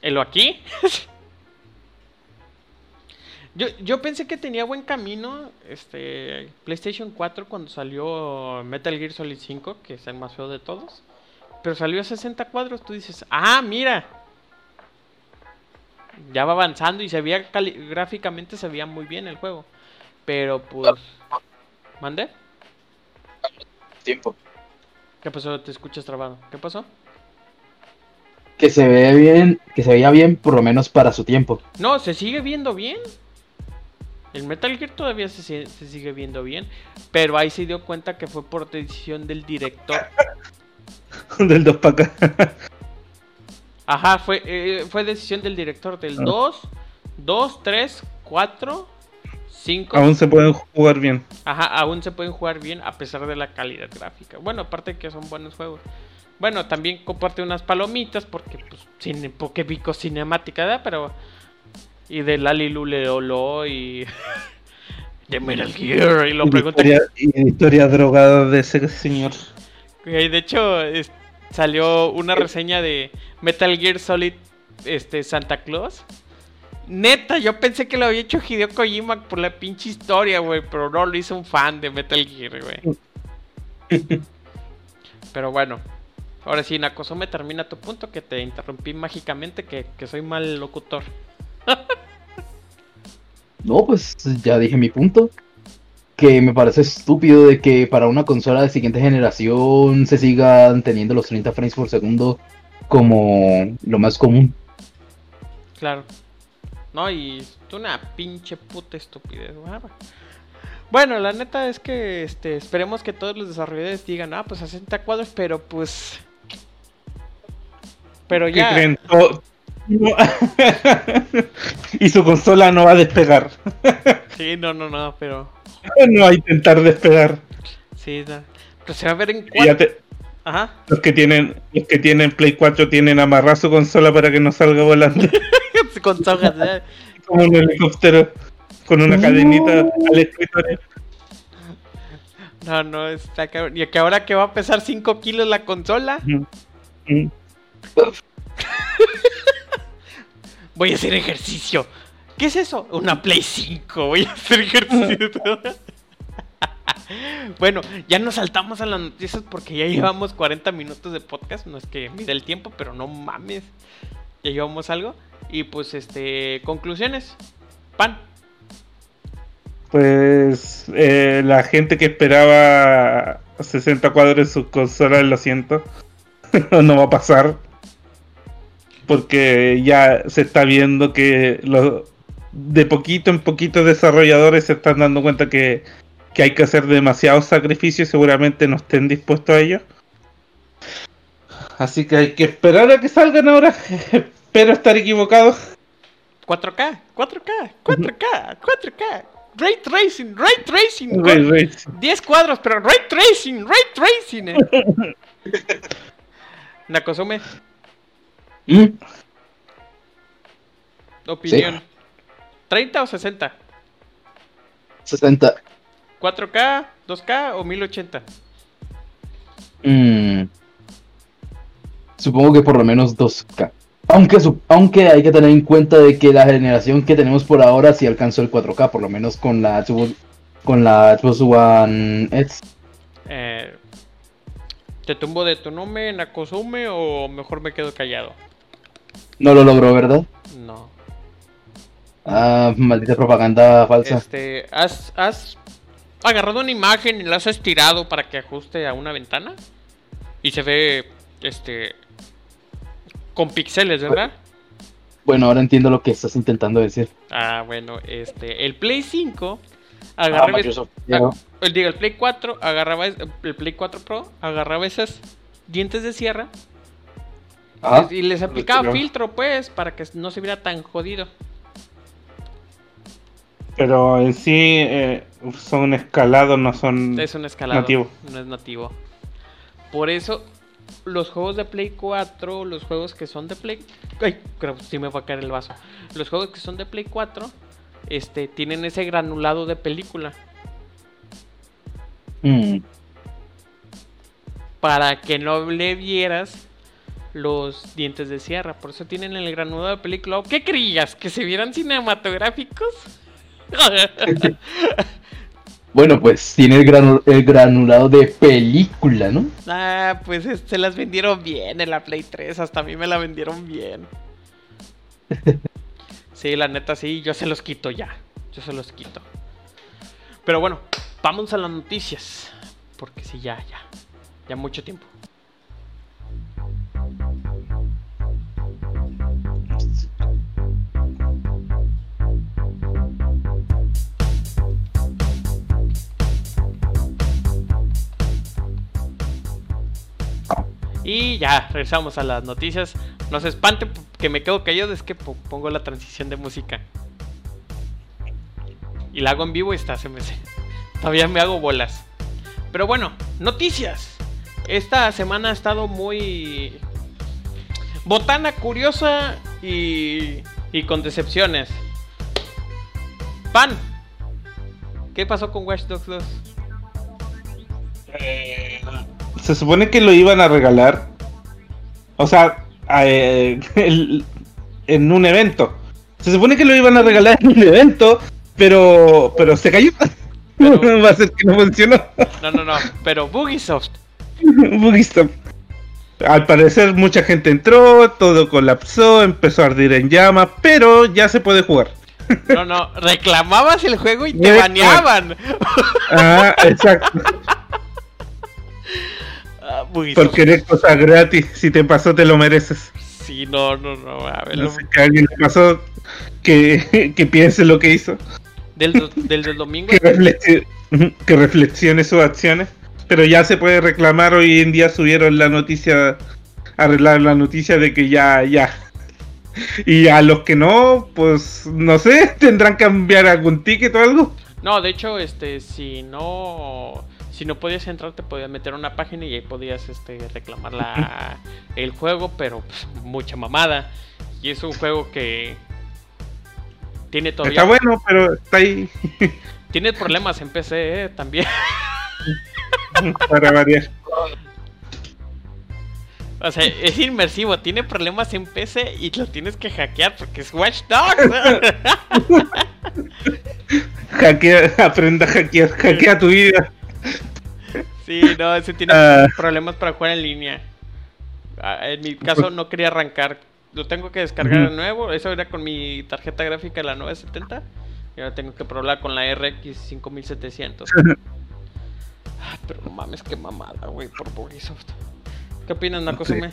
¿Elo aquí? yo, yo pensé que tenía buen camino este PlayStation 4 cuando salió Metal Gear Solid 5, que es el más feo de todos. Pero salió a 60 cuadros, tú dices, ah, mira. Ya va avanzando y se veía cali- gráficamente se veía muy bien el juego. Pero pues. ¿Mande? Tiempo. ¿Qué pasó? Te escuchas trabado. ¿Qué pasó? Que se ve bien, que se veía bien por lo menos para su tiempo. No, se sigue viendo bien. El Metal Gear todavía se, se sigue viendo bien. Pero ahí se dio cuenta que fue por decisión del director. Del 2 para acá. Ajá, fue, eh, fue decisión del director del Ah. 2, 2, 3, 4, 5. Aún se pueden jugar bien. Ajá, aún se pueden jugar bien a pesar de la calidad gráfica. Bueno, aparte que son buenos juegos. Bueno, también comparte unas palomitas porque, pues, cine, porque pico cinemática, ¿verdad? Pero. Y de Lali Lulelolo y. de Metal Gear. Y lo pregunté. historia, historia drogada de ese señor. Y de hecho, es- salió una reseña de Metal Gear Solid este, Santa Claus. Neta, yo pensé que lo había hecho Hideo Kojima por la pinche historia, güey. Pero no, lo hizo un fan de Metal Gear, güey. Pero bueno. Ahora sí, Nakosome, termina tu punto que te interrumpí mágicamente, que, que soy mal locutor. No, pues ya dije mi punto. Que me parece estúpido de que para una consola de siguiente generación se sigan teniendo los 30 frames por segundo como lo más común. Claro. No, y es una pinche puta estupidez. Bueno, la neta es que este, esperemos que todos los desarrolladores digan, ah, pues a 60 cuadros, pero pues. Pero ¿Qué ya. creen? No. y su consola no va a despegar. Sí, no, no, no, pero. No va a intentar despegar. Sí, no. Pero se va a ver en cuatro. te- Ajá. los que tienen los que tienen Play 4 tienen amarrar su consola para que no salga volando Con ¿eh? como un helicóptero con una cadenita al escritorio. No, no, está cabrón. Y que ahora que va a pesar 5 kilos la consola, Mm. Mm. Voy a hacer ejercicio. ¿Qué es eso? Una Play 5. Voy a hacer ejercicio. bueno, ya nos saltamos a las noticias porque ya llevamos 40 minutos de podcast. No es que mide el tiempo, pero no mames. Ya llevamos algo. Y pues, este, conclusiones. Pan. Pues eh, la gente que esperaba 60 cuadros en sus consolas lo siento. no va a pasar. Porque ya se está viendo que los, de poquito en poquito desarrolladores se están dando cuenta que, que hay que hacer demasiados sacrificios y seguramente no estén dispuestos a ello. Así que hay que esperar a que salgan ahora. Espero estar equivocado. 4K, 4K, 4K, 4K. Ray tracing, ray tracing. Ray Tracing. 10 cuadros, pero ray tracing, ray tracing. eh. Nakosume, Mm, opinión. ¿30 o 60? 60. ¿4K, 2K o 1080? Mm, supongo que por lo menos 2K. Aunque, aunque hay que tener en cuenta de que la generación que tenemos por ahora sí alcanzó el 4K, por lo menos con la Xbox, con la Xbox One X. Eh, ¿Te tumbo de tu nombre, Nakosume, o mejor me quedo callado? No lo logró, ¿verdad? No. Ah, maldita propaganda falsa. Este, ¿has, ¿has agarrado una imagen y la has estirado para que ajuste a una ventana? Y se ve, este, con píxeles, ¿verdad? Bueno, ahora entiendo lo que estás intentando decir. Ah, bueno, este, el Play 5 Ah, agarraba, es- ah, el, digo, el Play 4 agarraba, el Play 4 Pro agarraba esos dientes de sierra Ajá. y les aplicaba filtro, pues, para que no se viera tan jodido. Pero en sí eh, son escalados, no son Es un escalado. nativo. No es nativo. Por eso, los juegos de Play 4, los juegos que son de Play. Ay, creo que sí me va a caer el vaso. Los juegos que son de Play 4, este, tienen ese granulado de película. Mm, Para que no le vieras los dientes de sierra. Por eso tienen el granulado de película. ¿Qué creías? ¿Que se vieran cinematográficos? Bueno, pues tiene el, granu- el granulado de película, ¿no? ah, pues se las vendieron bien en la Play 3. Hasta a mí me la vendieron bien. Sí, la neta, sí, yo se los quito ya. Yo se los quito. Pero bueno, vamos a las noticias. Porque sí, ya, ya. Ya mucho tiempo. Y ya, regresamos a las noticias. No se espante que me quedo callado, es que pongo la transición de música. Y la hago en vivo y está, se me... Todavía me hago bolas. Pero bueno, noticias. Esta semana ha estado muy... Botana curiosa y, y con decepciones. Pan. ¿Qué pasó con Watch Dogs 2? Eh, se supone que lo iban a regalar. O sea, eh, en un evento. Se supone que lo iban a regalar en un evento, pero pero se cayó. Va a ser que no funcionó. No, no, no, pero Bugisoft. Bugisoft. Al parecer mucha gente entró, todo colapsó, empezó a arder en llama, pero ya se puede jugar. No, no, reclamabas el juego y te baneaban. Ah, exacto. Ah, Por querer cosas gratis, si te pasó te lo mereces. Sí, no, no, no. A ver, no sé que alguien le pasó que, que piense lo que hizo. Del, del, domingo. que, reflexione, sus acciones. Pero ya se puede reclamar. Hoy en día subieron la noticia, arreglar la noticia de que ya, ya. Y a los que no, pues no sé, tendrán que cambiar algún ticket o algo. No, de hecho, este, si no si no podías entrar te podías meter a una página y ahí podías este, reclamar la, el juego, pero pues, mucha mamada. Y es un juego que tiene todavía... Está bueno, pero está ahí. Tiene problemas en PC eh, también. Para variar. O sea, es inmersivo, tiene problemas en PC y lo tienes que hackear porque es Watch Dogs. Hackea, aprenda a hackear, hackea tu vida. Sí, no, ese tiene ah. problemas para jugar en línea. Ah, en mi caso no quería arrancar. Lo tengo que descargar de nuevo. Eso era con mi tarjeta gráfica la 970. Y ahora tengo que probar con la RX 5700. Ah, pero no mames, qué mamada, güey, por Ubisoft. ¿Qué opinas, Nakosume?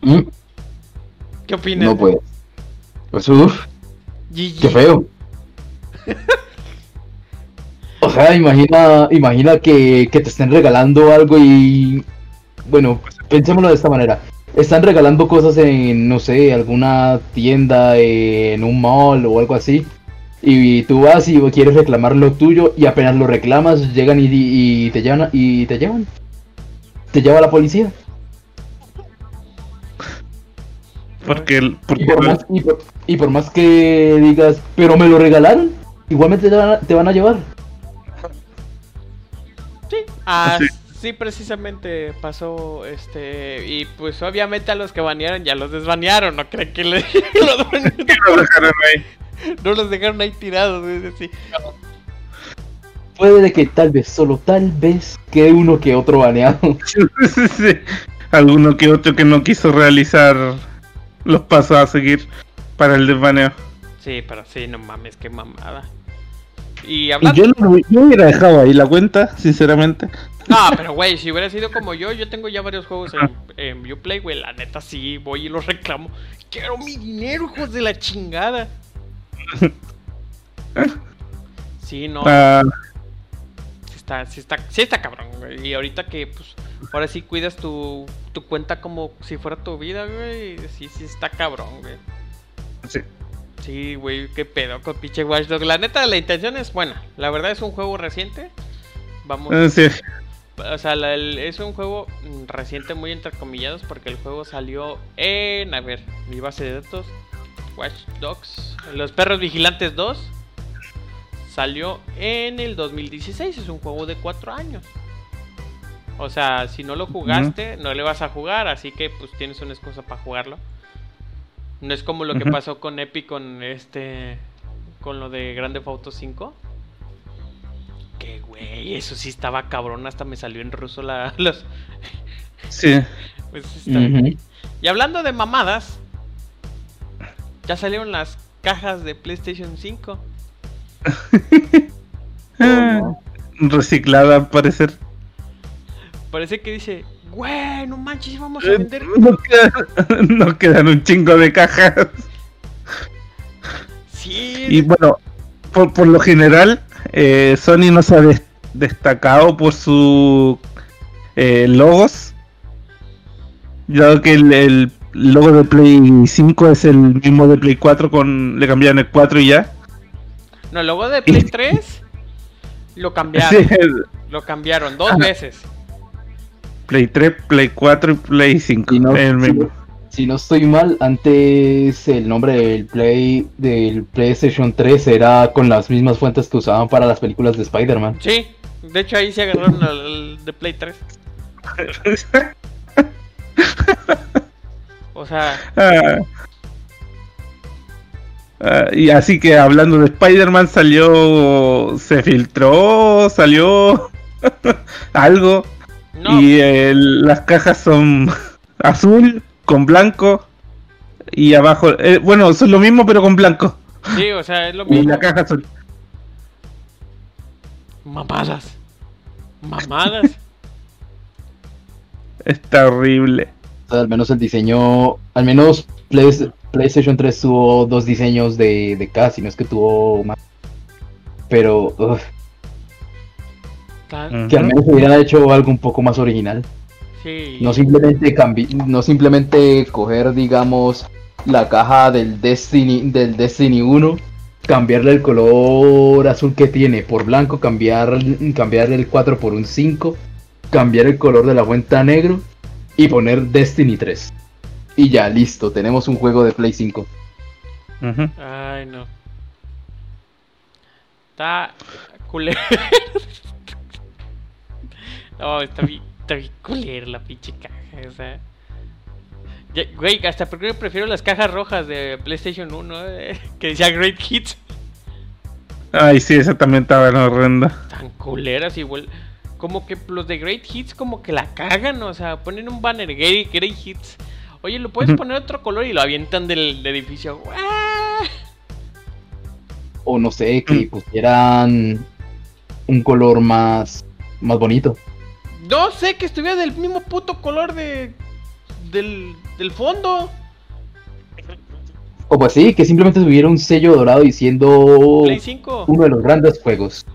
¿Mm? ¿Qué opinas? No puedes. Pues uff. Qué feo. Sea, imagina, imagina que, te estén regalando algo y. Bueno, pensémoslo de esta manera. Están regalando cosas en, no sé, alguna tienda, en un mall o algo así. Y tú vas y quieres reclamar lo tuyo y apenas lo reclamas, llegan y, te llevan y te llevan. Te lleva la policía. Porque, y, por más, y, por, más, que digas, pero me lo regalaron, igualmente te van a llevar. Ah, sí. precisamente pasó, este, y pues obviamente a los que banearon ya los desbanearon, no creen que le los dejaron ahí. No los dejaron ahí tirados, sí. Puede que tal vez, solo tal vez, quede uno que otro baneado. Alguno que otro que no quiso realizar los pasos a seguir para el desbaneo. Sí, pero sí, no mames, qué mamada. Y Yo, no, hubiera dejado ahí la cuenta, sinceramente. No, pero güey, si hubiera sido como yo, yo tengo ya varios juegos en, en Uplay, güey. La neta sí, voy y los reclamo. Quiero mi dinero, hijos de la chingada. Sí, no. Ah. Sí, está, sí, está, sí está cabrón, güey. Y ahorita que, pues, ahora sí cuidas tu, tu cuenta como si fuera tu vida, güey. Sí, sí está cabrón, güey. Sí. Sí, güey, qué pedo con pinche Watch Dogs. La neta, la intención es buena. La verdad es un juego reciente. Vamos. Ah, sí. O sea, es un juego reciente, muy entrecomillados, porque el juego salió en. A ver, mi base de datos. Watch Dogs. Los Perros Vigilantes 2. Salió en el 2016. Es un juego de 4 años. O sea, si no lo jugaste, no le vas a jugar. Así que, pues tienes una excusa para jugarlo. No es como lo que pasó con Epic con este. Con lo de Grande Auto 5. Que güey, eso sí estaba cabrón. Hasta me salió en ruso la. Los... Sí. Pues Y hablando de mamadas. Ya salieron las cajas de PlayStation 5. Ah, reciclada al parecer. Parece que dice, güey, no manches, vamos a Eh, vender. Nos quedan, un chingo de cajas. Sí, Y bueno, por, por lo general, eh, Sony no se ha des- destacado por sus eh, logos. Ya que el, el logo de Play 5 es el mismo de Play 4, con le cambiaron el 4 y ya. no, luego de Play 3 lo cambiaron. Sí, el Lo cambiaron dos Ajá. veces. Play 3, Play 4 y Play 5. Si no, el si no estoy mal, antes el nombre del Play del PlayStation 3 era con las mismas fuentes que usaban para las películas de Spider-Man. Sí, de hecho ahí se agarraron al, al de Play 3. O sea, Ah. Ah, y así que hablando de Spider-Man salió, se filtró, salió algo no, y eh, las cajas son azul con blanco y abajo, eh, bueno, son lo mismo pero con blanco sí, o sea, es lo y mismo. la caja azul. Mamadas. Mamadas. Está horrible. O sea, al menos el diseño, al menos Play- PlayStation 3 tuvo dos diseños de, de casi, no es que tuvo más. Pero uf, Tan- que al menos hubieran hecho algo un poco más original. sí. No simplemente cambi no simplemente coger, digamos, la caja del Destiny, del Destiny 1, cambiarle el color azul que tiene por blanco, cambiar, cambiarle el 4 por un 5, cambiar el color de la cuenta negro y poner Destiny 3. Y ya, listo, tenemos un juego de Play 5. Ujú. Ay, no. Está culero. no, está bien, está bien culero la pinche caja, o sea. Ya, güey, hasta porque prefiero las cajas rojas de PlayStation 1 eh, que decía Great Hits. Ay, sí, esa también estaba horrenda. Tan culeras igual. Como que los de Great Hits como que la cagan, o sea, ponen un banner Great, Great Hits. Oye, lo puedes poner otro color y lo avientan del, del edificio. ¡Ah! O no sé, que pusieran un color más, más bonito. No sé que estuviera del mismo puto color de del, del fondo. O pues sí, que simplemente tuviera un sello dorado diciendo Play 5. uno de los grandes juegos.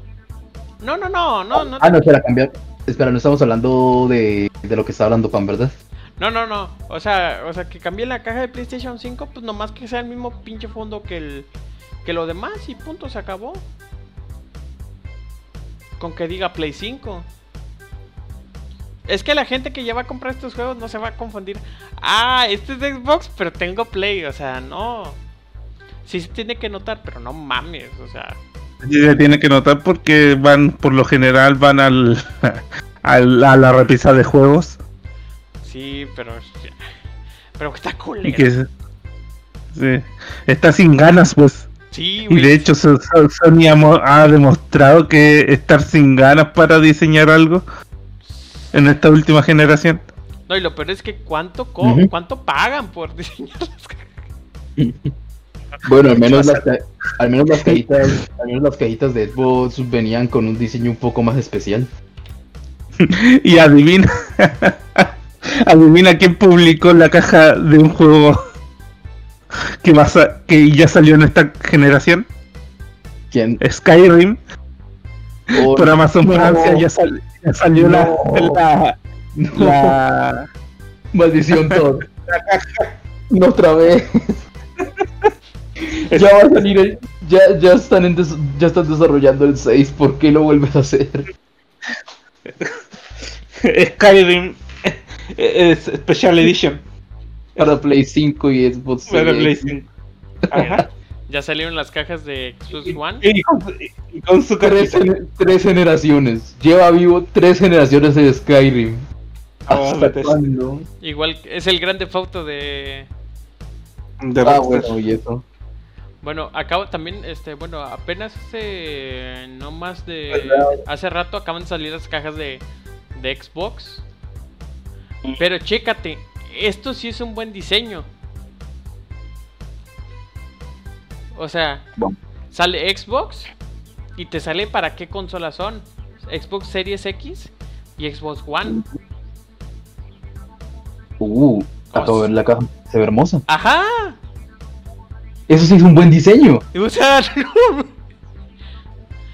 No, no, no, no, no. Ah, no, espera, cambiar. Espera, no estamos hablando de, de lo que está hablando Pan, ¿verdad? No, no, no. O sea, o sea, que cambie la caja de PlayStation 5, pues nomás que sea el mismo pinche fondo que el que lo demás y punto, se acabó. Con que diga Play 5. Es que la gente que ya va a comprar estos juegos no se va a confundir. Ah, este es de Xbox, pero tengo Play, o sea, no. Sí se tiene que notar, pero no mames, o sea. Sí, se tiene que notar porque van, por lo general, van al, al- a la repisa de juegos. Sí, pero. Pero está Y culero. que sí, está sin ganas, pues. Sí, Y de hecho, So- So- Sony ha demostrado que estar sin ganas para diseñar algo en esta última generación. No, y lo peor es que cuánto, co- cuánto pagan por diseñar las cajas. Bueno, al menos las, al menos las cajitas, al menos las cajitas de Xbox venían con un diseño un poco más especial. Y adivina, adivina quién publicó la caja de un juego que, va a sa- que ya salió en esta generación. ¿Quién? Skyrim. Oh, Por Amazon no, Francia ya, sal- ya salió la, No. la, no, la- maldición. No otra vez. ya va a salir el, ya, ya están en des- ya están desarrollando el 6, ¿por qué lo vuelves a hacer? Skyrim es Special Edition Para Play 5 y Xbox para Series. Play 5. Ajá. Ya salieron las cajas de Xbox One. Y con, y con su Tres, tres generaciones. Lleva vivo tres generaciones de Skyrim. Oh, ¿Hasta vete. cuándo? Igual es el grande foto de. De Ah, bueno, y eso. Bueno, acabo también, este, bueno, apenas hace no más de hace rato acaban de salir las cajas de, de Xbox. Pero chécate, esto sí es un buen diseño. O sea, Bueno. sale Xbox y te sale para qué consolas son. Xbox Series X y Xbox One. Uh, de ver la caja. Se ve hermosa. Ajá. Eso sí es un buen diseño. O sea, no.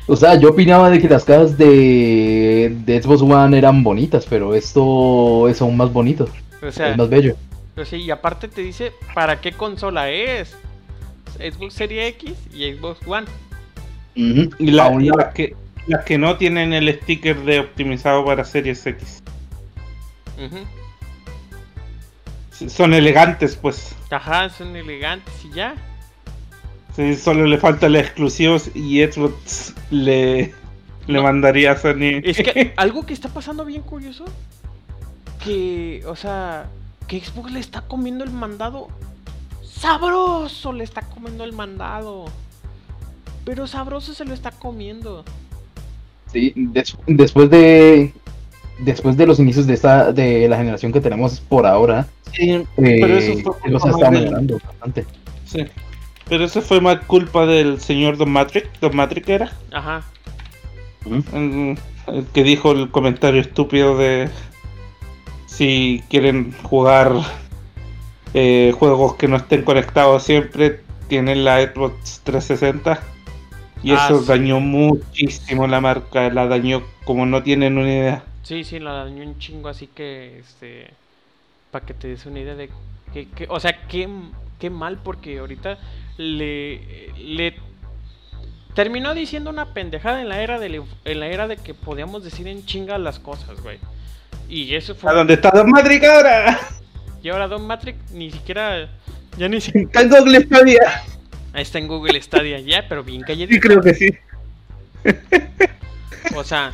O sea, yo opinaba de que las cajas de, de Xbox One eran bonitas, pero esto es aún más bonito. O sea, es más bello. Pero sí, y aparte te dice para qué consola es. Xbox Series X y Xbox One. Y la- Aún y la- las, que, las que no tienen el sticker de optimizado para Series X. Son elegantes, pues. Ajá, son elegantes y ya. Sí, solo le faltan los exclusivos y Xbox le, le No. mandaría a Sony. Es que algo que está pasando bien curioso. Que, o sea, que Xbox le está comiendo el mandado. Sabroso le está comiendo el mandado. Pero sabroso se lo está comiendo. Sí, des- después de después de los inicios de esta de la generación que tenemos por ahora, Sí, eh, pero eso fue mejorando bastante. sí. Pero eso fue más culpa del señor Don Matrix. Don Matrix era. Ajá. El, el que dijo el comentario estúpido de si quieren jugar eh, juegos que no estén conectados siempre, tienen la Xbox 360. Y Ah, eso sí. dañó muchísimo la marca, la dañó como no tienen una idea. Sí, sí, la dañó un chingo, así que, este, para que te des una idea de que, que- o sea, qué, qué mal, porque ahorita le, le terminó diciendo una pendejada en la era de, la inf- en la era de que podíamos decir en chinga las cosas, güey. Y eso ¿A fue, dónde está Don Matrix ahora? Y ahora Don Matrix ni siquiera, ya ni siquiera, Está en Google Stadia. está en Google Stadia ya, pero bien Sí, calladito. creo que sí. O sea,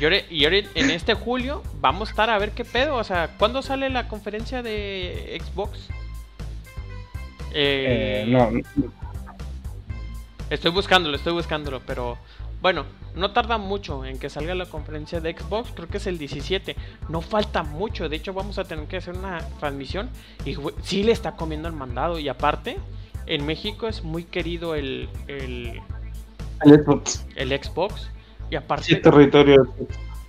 y ahora, y ahora en este julio vamos a estar a ver qué pedo. O sea, ¿cuándo sale la conferencia de Xbox? Eh, Eh, no, Estoy buscándolo, estoy buscándolo, pero bueno, no tarda mucho en que salga la conferencia de Xbox, creo que es el 17. No falta mucho, de hecho vamos a tener que hacer una transmisión y sí le está comiendo el mandado. Y aparte, en México es muy querido el, el, el Xbox. el Xbox. Y aparte... Sí, territorio.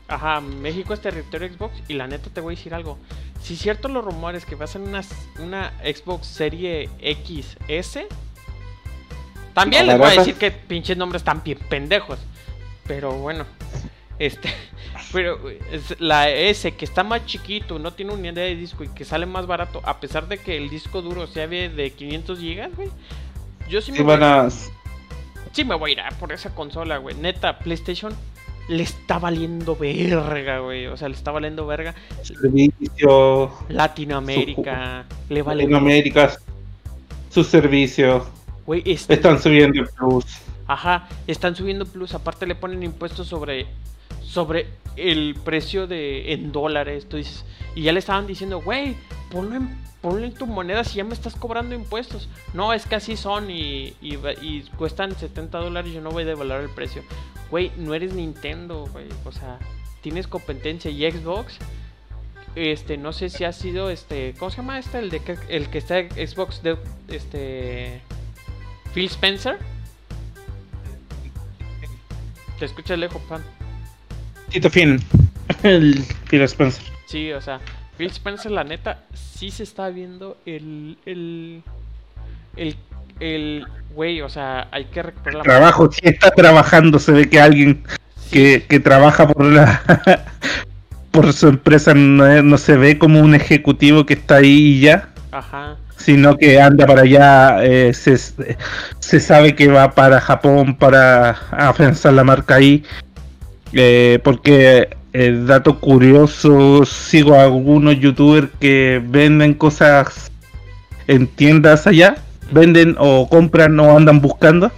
Ajá, México es territorio Xbox y la neta te voy a decir algo. Si cierto los rumores que va a ser una, una Xbox Serie XS, también les voy a decir que pinches nombres tan pendejos. Pero bueno, este, pero es la S que está más chiquito, no tiene unidad de disco y que sale más barato, a pesar de que el disco duro sea de de 500 GB, güey. Yo sí me Sí, voy- van a. Sí me voy a ir a por esa consola, güey. Neta, PlayStation le está valiendo verga, güey. O sea, le está valiendo verga. Servicio. Latinoamérica, le vale. Latinoamérica. Sus servicios. Güey, este- Están subiendo plus. Ajá, están subiendo plus. Aparte le ponen impuestos sobre sobre el precio de en dólares. Tú dices, y ya le estaban diciendo, güey, ponlo en, ponlo en tu moneda si ya me estás cobrando impuestos. No, es que así son y, y, cuestan 70 dólares. Yo no voy a devaluar el precio. Güey, no eres Nintendo, güey. O sea, tienes competencia y Xbox. Este, no sé si ha sido este, ¿cómo se llama este? El de que, el que está en Xbox de este Phil Spencer. Te escuchas lejos, pan. Tito Finn. El Phil Spencer. Sí, o sea, Phil Spencer, la neta, sí se está viendo el. El. El. El. Güey, o sea, hay que recuperar la. Trabajo, sí está trabajando. Se ve que alguien Sí, que, que trabaja por la. por su empresa no, no se ve como un ejecutivo que está ahí y ya. Ajá. Sino que anda para allá, eh, se, se sabe que va para Japón para afianzar la marca ahí, eh, porque eh, dato curioso, sigo algunos youtubers que venden cosas en tiendas allá, venden o compran o andan buscando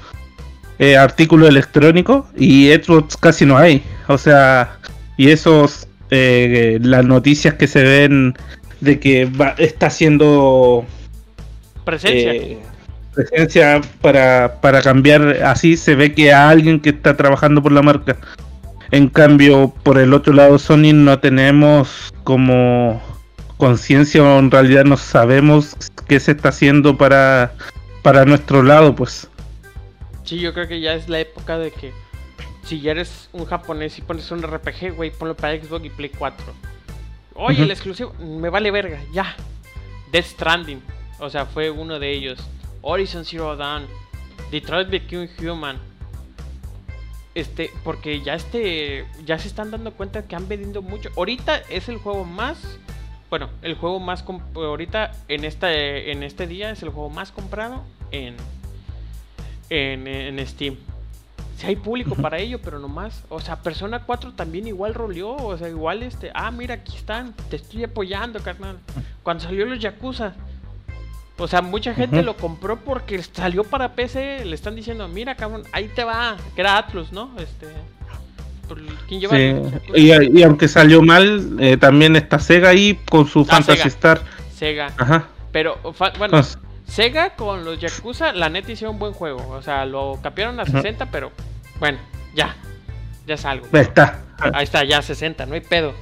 eh, artículos electrónicos y Xbox casi no hay, o sea, y esos, las noticias que se ven de que va- está haciendo Presencia. eh, presencia para, para cambiar así se ve que a alguien que está trabajando por la marca en cambio por el otro lado Sony no tenemos como conciencia o en realidad no sabemos qué se está haciendo para para nuestro lado, pues. Sí, yo creo que ya es la época de que si ya eres un japonés y pones un RPG, güey, ponlo para Xbox y Play 4. Oye, el exclusivo, me vale verga, ya. Death Stranding, o sea, fue uno de ellos. Horizon Zero Dawn, Detroit Become Human. Este, porque ya este, ya se están dando cuenta que han vendido mucho. Ahorita es el juego más, bueno, el juego más, ahorita en esta, en este día es el juego más comprado en, en, en Steam. Si hay público para ello, pero nomás, o sea, Persona 4 también igual roleó, o sea, igual este, ah, mira, aquí están, te estoy apoyando, carnal. Cuando salió los Yakuza, o sea, mucha gente lo compró porque salió para PC, le están diciendo, mira, cabrón, ahí te va, que era Atlus, ¿no? Este, por- ¿quién lleva Sí. Y, y aunque salió mal, eh, también está Sega ahí con su Ah, Fantasy Sega. Star. Sega. Ajá. Pero, bueno, Entonces, Sega con los Yakuza, la neta hicieron un buen juego. O sea, lo capearon a Ujú. 60, pero bueno, ya. Ya es algo. ahí está. Ahí está, ya 60, no hay pedo.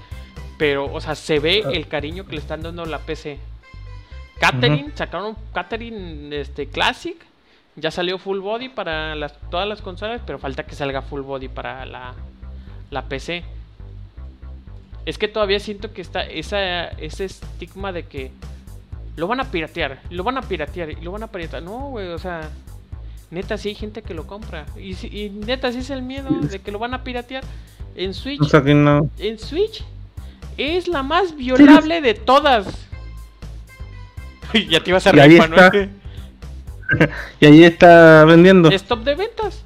Pero, o sea, se ve Ah. el cariño que le están dando la PC. Catherine, sacaron Catherine este, Classic. Ya salió Full Body para las, todas las consolas, pero falta que salga Full Body para la, la PC. Es que todavía siento que está esa, ese estigma de que lo van a piratear, lo van a piratear, lo van a piratear. No, güey, o sea, neta sí hay gente que lo compra. Y, y neta sí es el miedo de que lo van a piratear. En Switch O sea que no. en Switch es la más violable de todas. ya te ibas a reír, Manuel. está. Y ahí está vendiendo. Es top de ventas.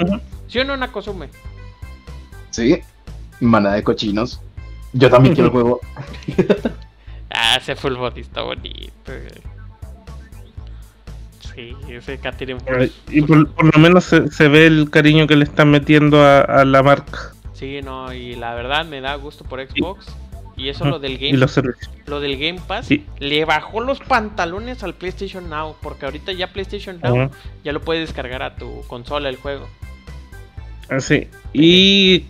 Ujú. ¿Sí o no, Nakosume? Sí, manada de cochinos. Yo también quiero el juego. Ah, ese full body está bonito. güey. Sí, ese Eh, Y por, por lo menos se, se ve el cariño que le están metiendo a, a la marca. Sí, no, y la verdad me da gusto por Xbox. Y eso lo del Game servicios. lo del Game Pass Sí. le bajó los pantalones al PlayStation Now, porque ahorita ya PlayStation Now ya lo puedes descargar a tu consola el juego. Así. Y,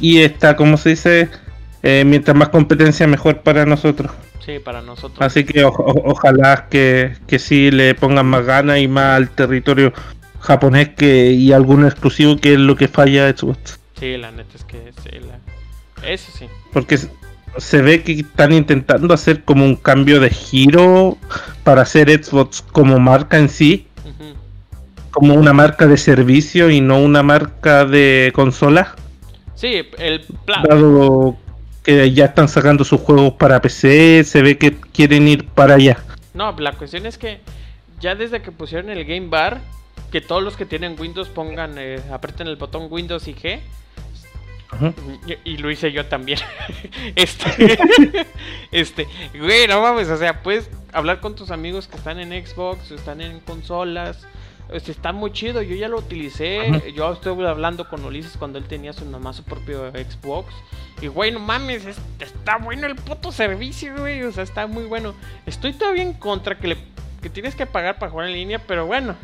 y está, como se dice, Eh, mientras más competencia, mejor para nosotros. Sí, para nosotros. Así que o- o- ojalá que, que sí le pongan más ganas y más al territorio japonés que y algún exclusivo que es lo que falla Xbox. Sí, la neta es que sí, la- eso sí. Porque se- ve que están intentando hacer como un cambio de giro para hacer Xbox como marca en sí, como una marca de servicio y no una marca de consola. Sí, el plan. Dado que ya están sacando sus juegos para PC, se ve que quieren ir para allá. No, la cuestión es que ya desde que pusieron el Game Bar, que todos los que tienen Windows pongan, eh, aprieten el botón Windows y G. Y, y lo hice yo también. este, este, güey, no mames, o sea, puedes hablar con tus amigos que están en Xbox, están en consolas. Este, está muy chido, yo ya lo utilicé. Ajá. Yo estuve hablando con Ulises cuando él tenía su nomás su propio Xbox. Y güey, no mames, es- está bueno el puto servicio, güey. O sea, está muy bueno. Estoy todavía en contra que le que tienes que pagar para jugar en línea, pero bueno.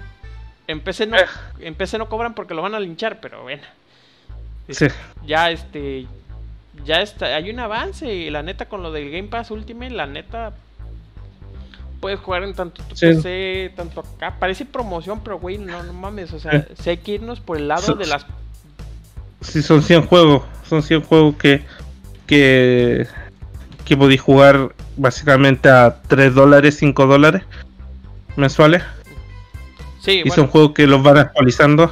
En PC no, Eh. en PC no cobran porque lo van a linchar, pero bueno. Sí. Ya este ya está, hay un avance y la neta con lo del Game Pass Ultimate, la neta puedes jugar en tanto tu Sí. PC, tanto acá. Parece promoción, pero güey, no, no mames, o sea, Sí. si hay que irnos por el lado So- de las Sí, son 100 juegos. Son 100 juegos que, que, que podéis jugar básicamente a 3 dólares, 5 dólares mensuales. Sí, y bueno, son juegos que los van actualizando.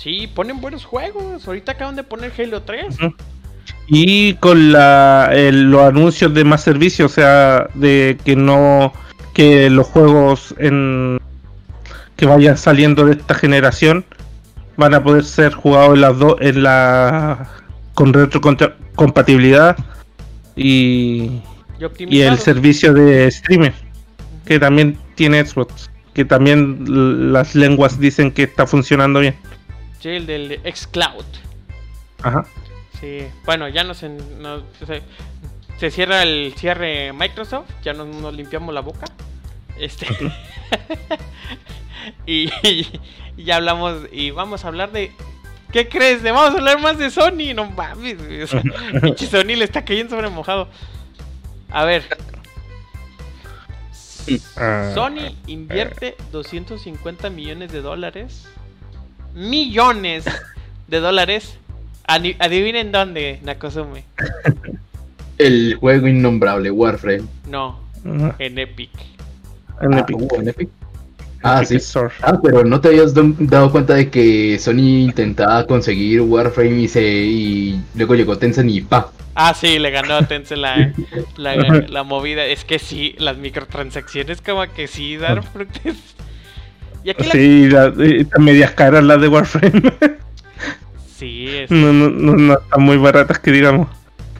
Sí, ponen buenos juegos. Ahorita acaban de poner Halo 3. Ujú. Y con la, los anuncios de más servicios, o sea, de que no que los juegos en que vayan saliendo de esta generación van a poder ser jugados en las dos en la con retrocompatibilidad y, Y y el servicio de streaming que también tiene Xbox que también las lenguas dicen que está funcionando bien El del Xcloud. Ajá. Sí, bueno, ya nos, nos- se, se cierra el cierre Microsoft, ya nos, nos limpiamos la boca. Este y, y ya hablamos y vamos a hablar de ¿Qué crees? De vamos a hablar más de Sony, no mames. o sea, Sony le está cayendo sobre mojado. A ver. Ah. Sony invierte 250 millones de dólares. Millones de dólares. Adivinen dónde, Nakosume. El juego innombrable, Warframe. No, en Epic. En Epic. Ah, en Epic. Ah, sí. Ah, pero no te habías dado cuenta de que Sony intentaba conseguir Warframe y, se, y luego llegó Tencent y pa. Ah, sí, le ganó a Tencent la, la, movida. Es que sí, las microtransacciones como que sí sí, la, están medias caras las de Warframe. sí, es... no, no, no, no, están muy baratas que digamos.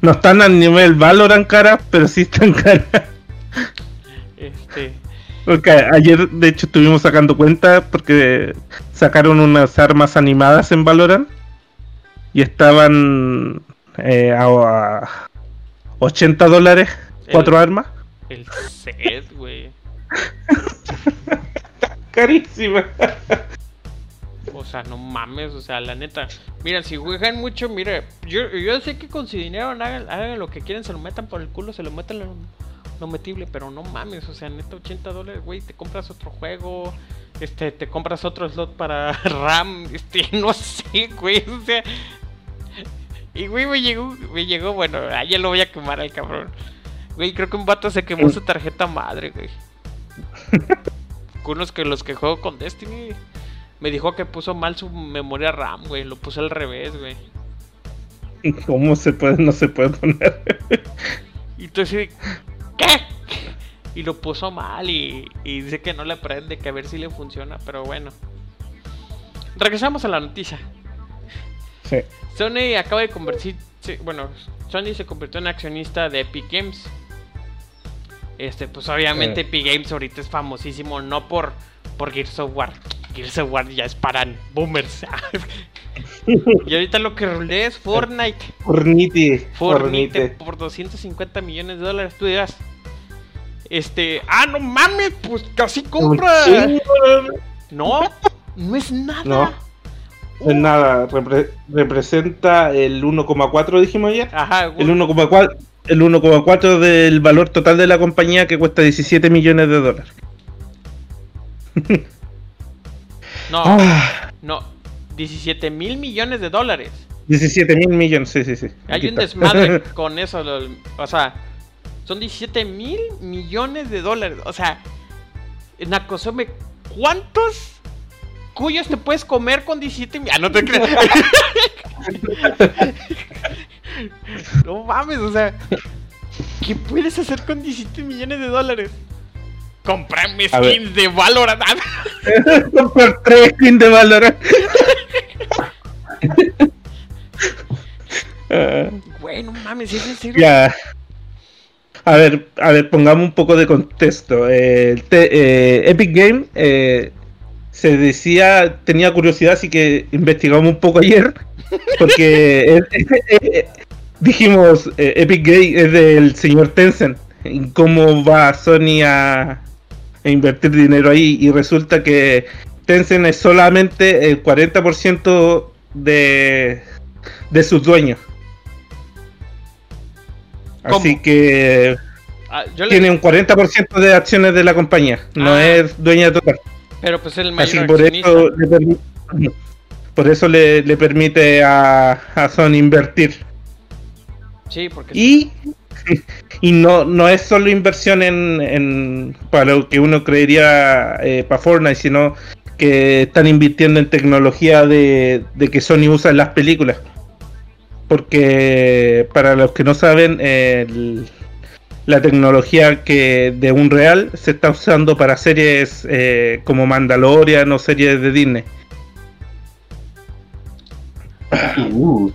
No están al nivel Valorant caras, pero sí están caras. Este... Porque ayer, de hecho, estuvimos sacando cuenta porque sacaron unas armas animadas en Valorant y estaban eh, a, 80 dólares cuatro armas. El set, güey. Carísima. O sea, no mames, o sea, la neta. Mira, si juegan mucho, mire, yo, yo sé que con su dinero hagan, hagan, lo que quieren, se lo metan por el culo, se lo metan lo, lo metible, pero no mames, o sea, neta 80 dólares, güey, te compras otro juego, este, te compras otro slot para RAM, este, no sé, güey, o sea, y güey, me llegó, me llegó, bueno, ah, ya lo voy a quemar al cabrón. Güey, creo que un vato se quemó su tarjeta madre, güey. Unos que los que juego con Destiny me dijo que puso mal su memoria RAM, güey. Lo puse al revés, güey. ¿Cómo se puede? No se puede poner. y entonces, ¿qué? Y lo puso mal y, y dice que no le prende, que a ver si le funciona, pero bueno. Regresamos a la noticia. Sony acaba de convertir. Bueno, Sony se convirtió en accionista de Epic Games. Este, pues obviamente Epic Games ahorita es famosísimo, no por, por Gears of War. Gears of War ya es para boomers. y ahorita lo que rolea es Fortnite. Fortnite. Fortnite por 250 millones de dólares. Tú dirás, este, ah, no mames, pues casi compra. No, no es nada. No. Es nada, representa el 1,4 dijimos ayer. Ajá, el 1,4 el 1,4 del valor total de la compañía que cuesta 17 millones de dólares. no, ah. no, 17 mil millones de dólares. 17 mil millones, sí, sí, sí. Hay un desmadre con eso, o sea, son 17 mil millones de dólares. O sea, Nakosome, ¿cuántos cuyos te puedes comer con 17 millones. Ah, no te creas. no mames, o sea, ¿qué puedes hacer con 17 millones de dólares? Comprarme skins de Valorant. Comprar tres skins de Valorant. Güey, no mames, es en serio. Ya. A ver, a ver, pongamos un poco de contexto. Eh, eh, Epic Game eh, se decía, tenía curiosidad, así que investigamos un poco ayer, porque dijimos, eh, Epic Game es del señor Tencent, cómo va Sony a, invertir dinero ahí, y resulta que Tencent es solamente el 40% de, de sus dueños. Así que ah, tiene un 40% de acciones de la compañía, no ah. es dueña total. Pero pues el mayor por eso le permite, por eso le, permite a, a Sony invertir. Sí, porque y, y no, no es solo inversión en, en para lo que uno creería eh, para Fortnite, sino que están invirtiendo en tecnología de, de que Sony usa en las películas. Porque para los que no saben, el, la tecnología que de un real se está usando para series eh, como Mandalorian o series de Disney. Uh.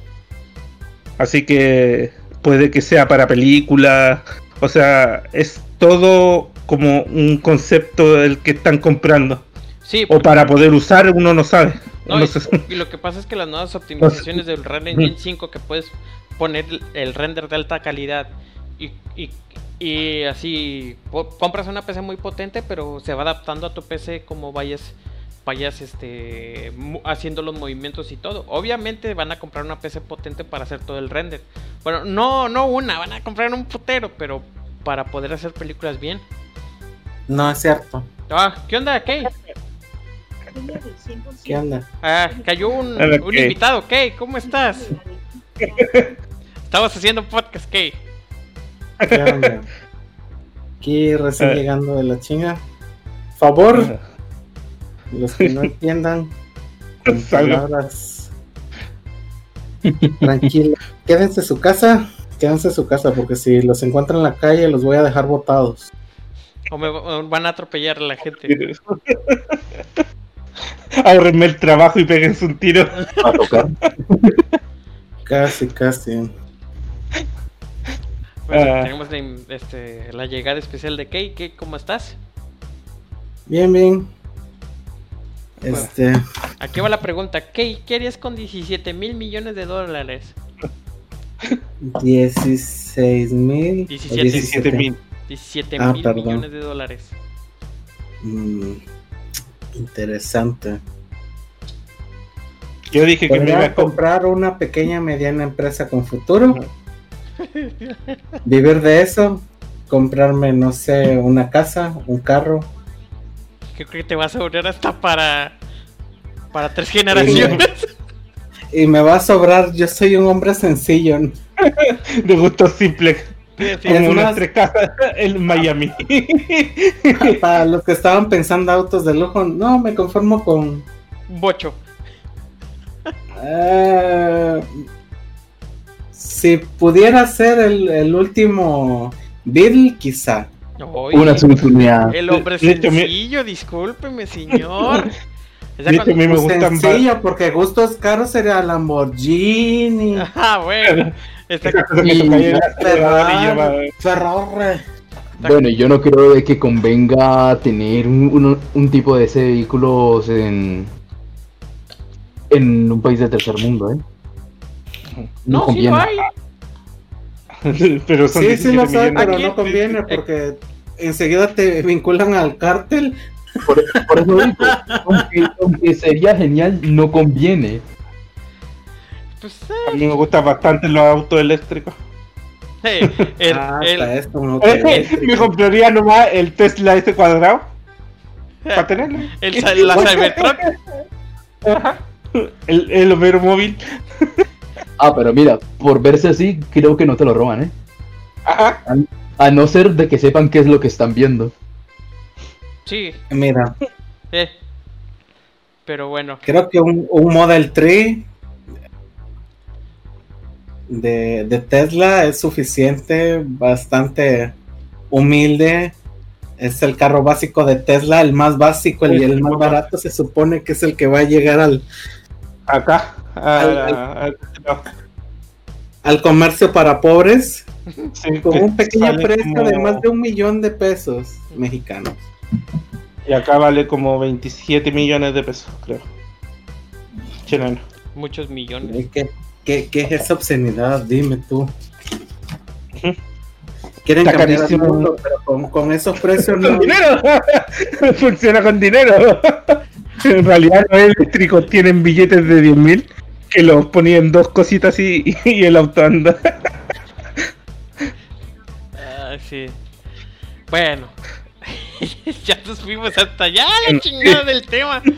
Así que puede que sea para películas, o sea, es todo como un concepto del que están comprando. Sí, O para poder usar, uno no sabe. y, lo que pasa es que las nuevas optimizaciones del Unreal Engine 5 que puedes poner el render de alta calidad y, y así compras una PC muy potente, pero se va adaptando a tu PC como vayas vayas este haciendo los movimientos y todo. Obviamente van a comprar una PC potente para hacer todo el render. Bueno, no no una, van a comprar un putero, pero para poder hacer películas bien. No es cierto. Ah, ¿qué onda, Kay? ¿Qué onda? Ah, cayó un, Hola, un Kay. invitado. Kay, ¿cómo estás? Estamos haciendo podcast, Kay. ¿Qué onda? Aquí recién Eh. llegando de la chinga. Favor, los que no entiendan, con palabras. Tranquilo. Quédense en su casa. Quédense en su casa porque si los encuentran en la calle los voy a dejar botados. O me o van a atropellar a la gente. Ahorrenme el trabajo y péguense un tiro. A tocar. Casi, casi. Bueno, Ah. tenemos la, este, la llegada especial de Kay. Kay, ¿cómo estás? Bien, bien. Este, Aquí va la pregunta. Kay, ¿qué harías con 17 mil millones de dólares? 16 mil. 17. 17 mil. 17 Ah, mil perdón. millones de dólares. Mm, interesante. Yo dije que me iba a comprar una pequeña mediana empresa con futuro. Vivir de eso. Comprarme, no sé, una casa, un carro. Creo que te vas a sobrar hasta para. Para tres generaciones. Y me va a sobrar. Yo soy un hombre sencillo. De gusto simple. Sí, sí. Como más- casas en Miami. Para los que estaban pensando autos de lujo, no, me conformo con. Bocho. eh, si pudiera ser el, el último Beatle, quizá. Oye, Una oportunidad. el hombre De sencillo, discúlpeme, señor. Cuando- me gustan Sencillo, porque gustos caros sería Lamborghini, Ah, bueno. Esta- y Ferrari. Bueno, yo no creo de que convenga tener un, un- un tipo de ese vehículos en, en un país de tercer mundo, ¿eh? No, sí lo hay. Pero son Sí, sí lo 17 sabe, pero Aquí- no conviene eh, porque enseguida te vinculan al cártel. Por, por eso digo, aunque, aunque sería genial, no conviene. Pues, eh, A mí me gustan bastante los autos eléctricos. eh, el, Ah, el- hasta esto, un auto eléctrico. me compraría nomás el Tesla ese cuadrado. Para tenerlo. el la Cybertruck. Ajá. El, el Homero móvil. Ah, pero mira, por verse así, creo que no te lo roban, ¿eh? Ajá. A no ser de que sepan qué es lo que están viendo. Sí, Mira, eh. Pero bueno, creo que un, un Model 3 de, de Tesla es suficiente, bastante humilde. Es el carro básico de Tesla, el más básico el, y el más barato. Se supone que es el que va a llegar al, Acá. Al- al comercio para pobres sí, con un pequeño precio como- de más de un millón de pesos mexicanos. Y acá vale como 27 millones de pesos, creo. Chileno. muchos millones. ¿Qué, qué, qué es esa obscenidad? Dime tú. Quieren Está cambiar el carísimo. mundo, pero con, con esos precios no. Funciona con dinero. en realidad los eléctricos tienen billetes de 10 mil que los ponían dos cositas y, y el auto anda. Ah, sí. Bueno. ya nos fuimos hasta allá, la chingada del tema.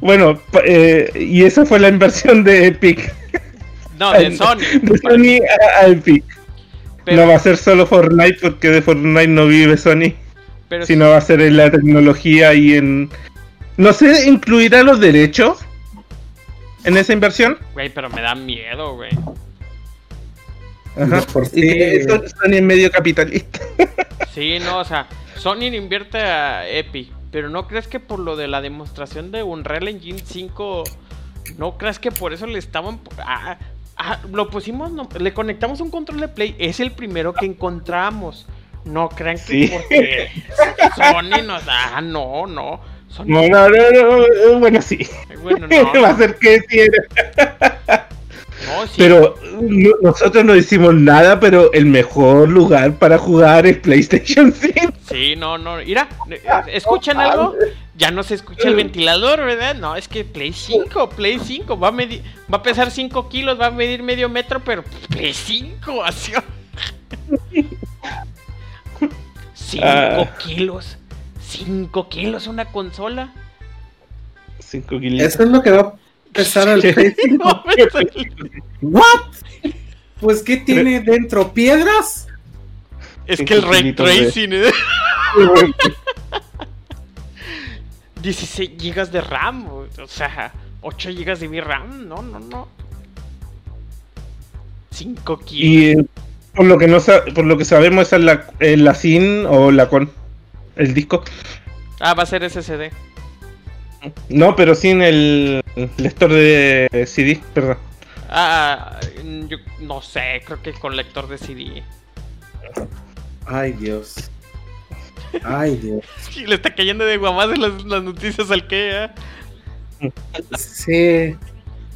Bueno, eh, y esa fue la inversión de Epic. No, de Sony. De Sony a, a Epic. Pero, No va a ser solo Fortnite porque de Fortnite no vive Sony, pero sino va a ser en la tecnología y en... No sé, ¿incluirá los derechos en esa inversión? Güey, pero me da miedo, güey. Ajá. Por Sony es medio capitalista. Sí, no, o sea, Sony invierte a Epic, pero ¿no crees que por lo de la demostración de Unreal Engine 5, no crees que por eso le estaban... ah, ah, lo pusimos, no- le conectamos un control de play, es el primero que encontramos. No crean que Sí. porque Sony nos da... Ah, no, no. Sony, No, no, no, no, bueno, sí. bueno, no, va a ser que sí. no, sí. Pero no- nosotros no hicimos nada, pero el mejor lugar para jugar es PlayStation 5. Sí, no, no. Mira, eh, ¿escuchan algo? Ya no se escucha el ventilador, ¿verdad? No, es que Play 5, Play 5. Va a, medir, va a pesar 5 kilos, va a medir medio metro, pero Play 5, así. 5 Ah. kilos. 5 kilos una consola. 5 kilos. Eso es lo que va a pesar 5. ¿What? Pues, ¿qué tiene dentro? ¿Piedras? es que el ray de- tracing. ¿eh? 16 gigas de RAM. O sea, 8 gigas de VRAM. No, no, no. 5 kilos. Y eh, por lo que no por lo que sabemos esa es la, eh, la SIN o la con el disco. Ah, va a ser SSD. No, pero sin el lector de CD, perdón. Ah, yo no sé, creo que con lector de CD. Ay, Dios. Ay, Dios. Sí, le está cayendo de guamás en las, las noticias al que, ¿eh? Sí,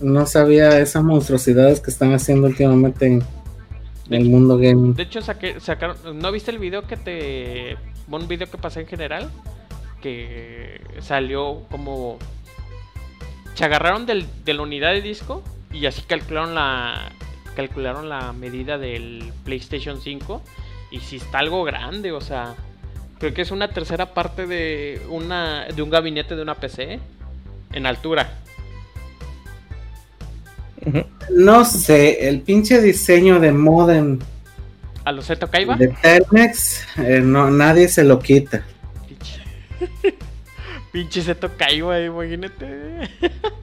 no sabía esas monstruosidades que están haciendo últimamente en el mundo gaming. De hecho, saqué, sacaron. ¿No viste el video que te. Un video que pasé en general? Que salió como. Se agarraron del, de la unidad de disco y así calcularon la. Calcularon la medida del PlayStation 5. Y si está algo grande, o sea. Creo que es una tercera parte de una de un gabinete de una PC en altura. No sé, el pinche diseño de modem A los Zeto Kaiba. de Telmex, eh, no, nadie se lo quita. Pinche, pinche Zeto Kaiba, imagínate.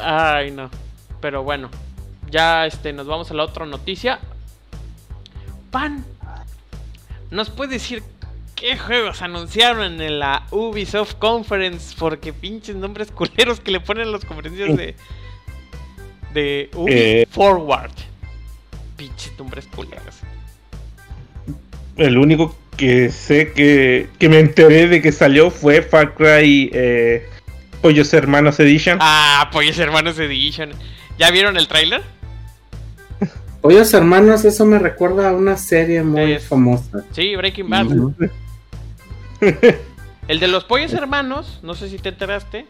Ay, no. Pero bueno, ya este, nos vamos a la otra noticia. Pan, ¿nos puede decir qué juegos anunciaron en la Ubisoft Conference? Porque pinches nombres culeros que le ponen a los conferencias de, de Eh. Forward. Pinches nombres culeros. El único que sé que, que me enteré de que salió fue Far Cry eh, Pollos Hermanos Edition. Ah, Pollos Hermanos Edition. ¿Ya vieron el tráiler? Pollos hermanos, eso me recuerda a una serie muy Es- famosa. Sí, Breaking Bad. El de los pollos hermanos, no sé si te enteraste.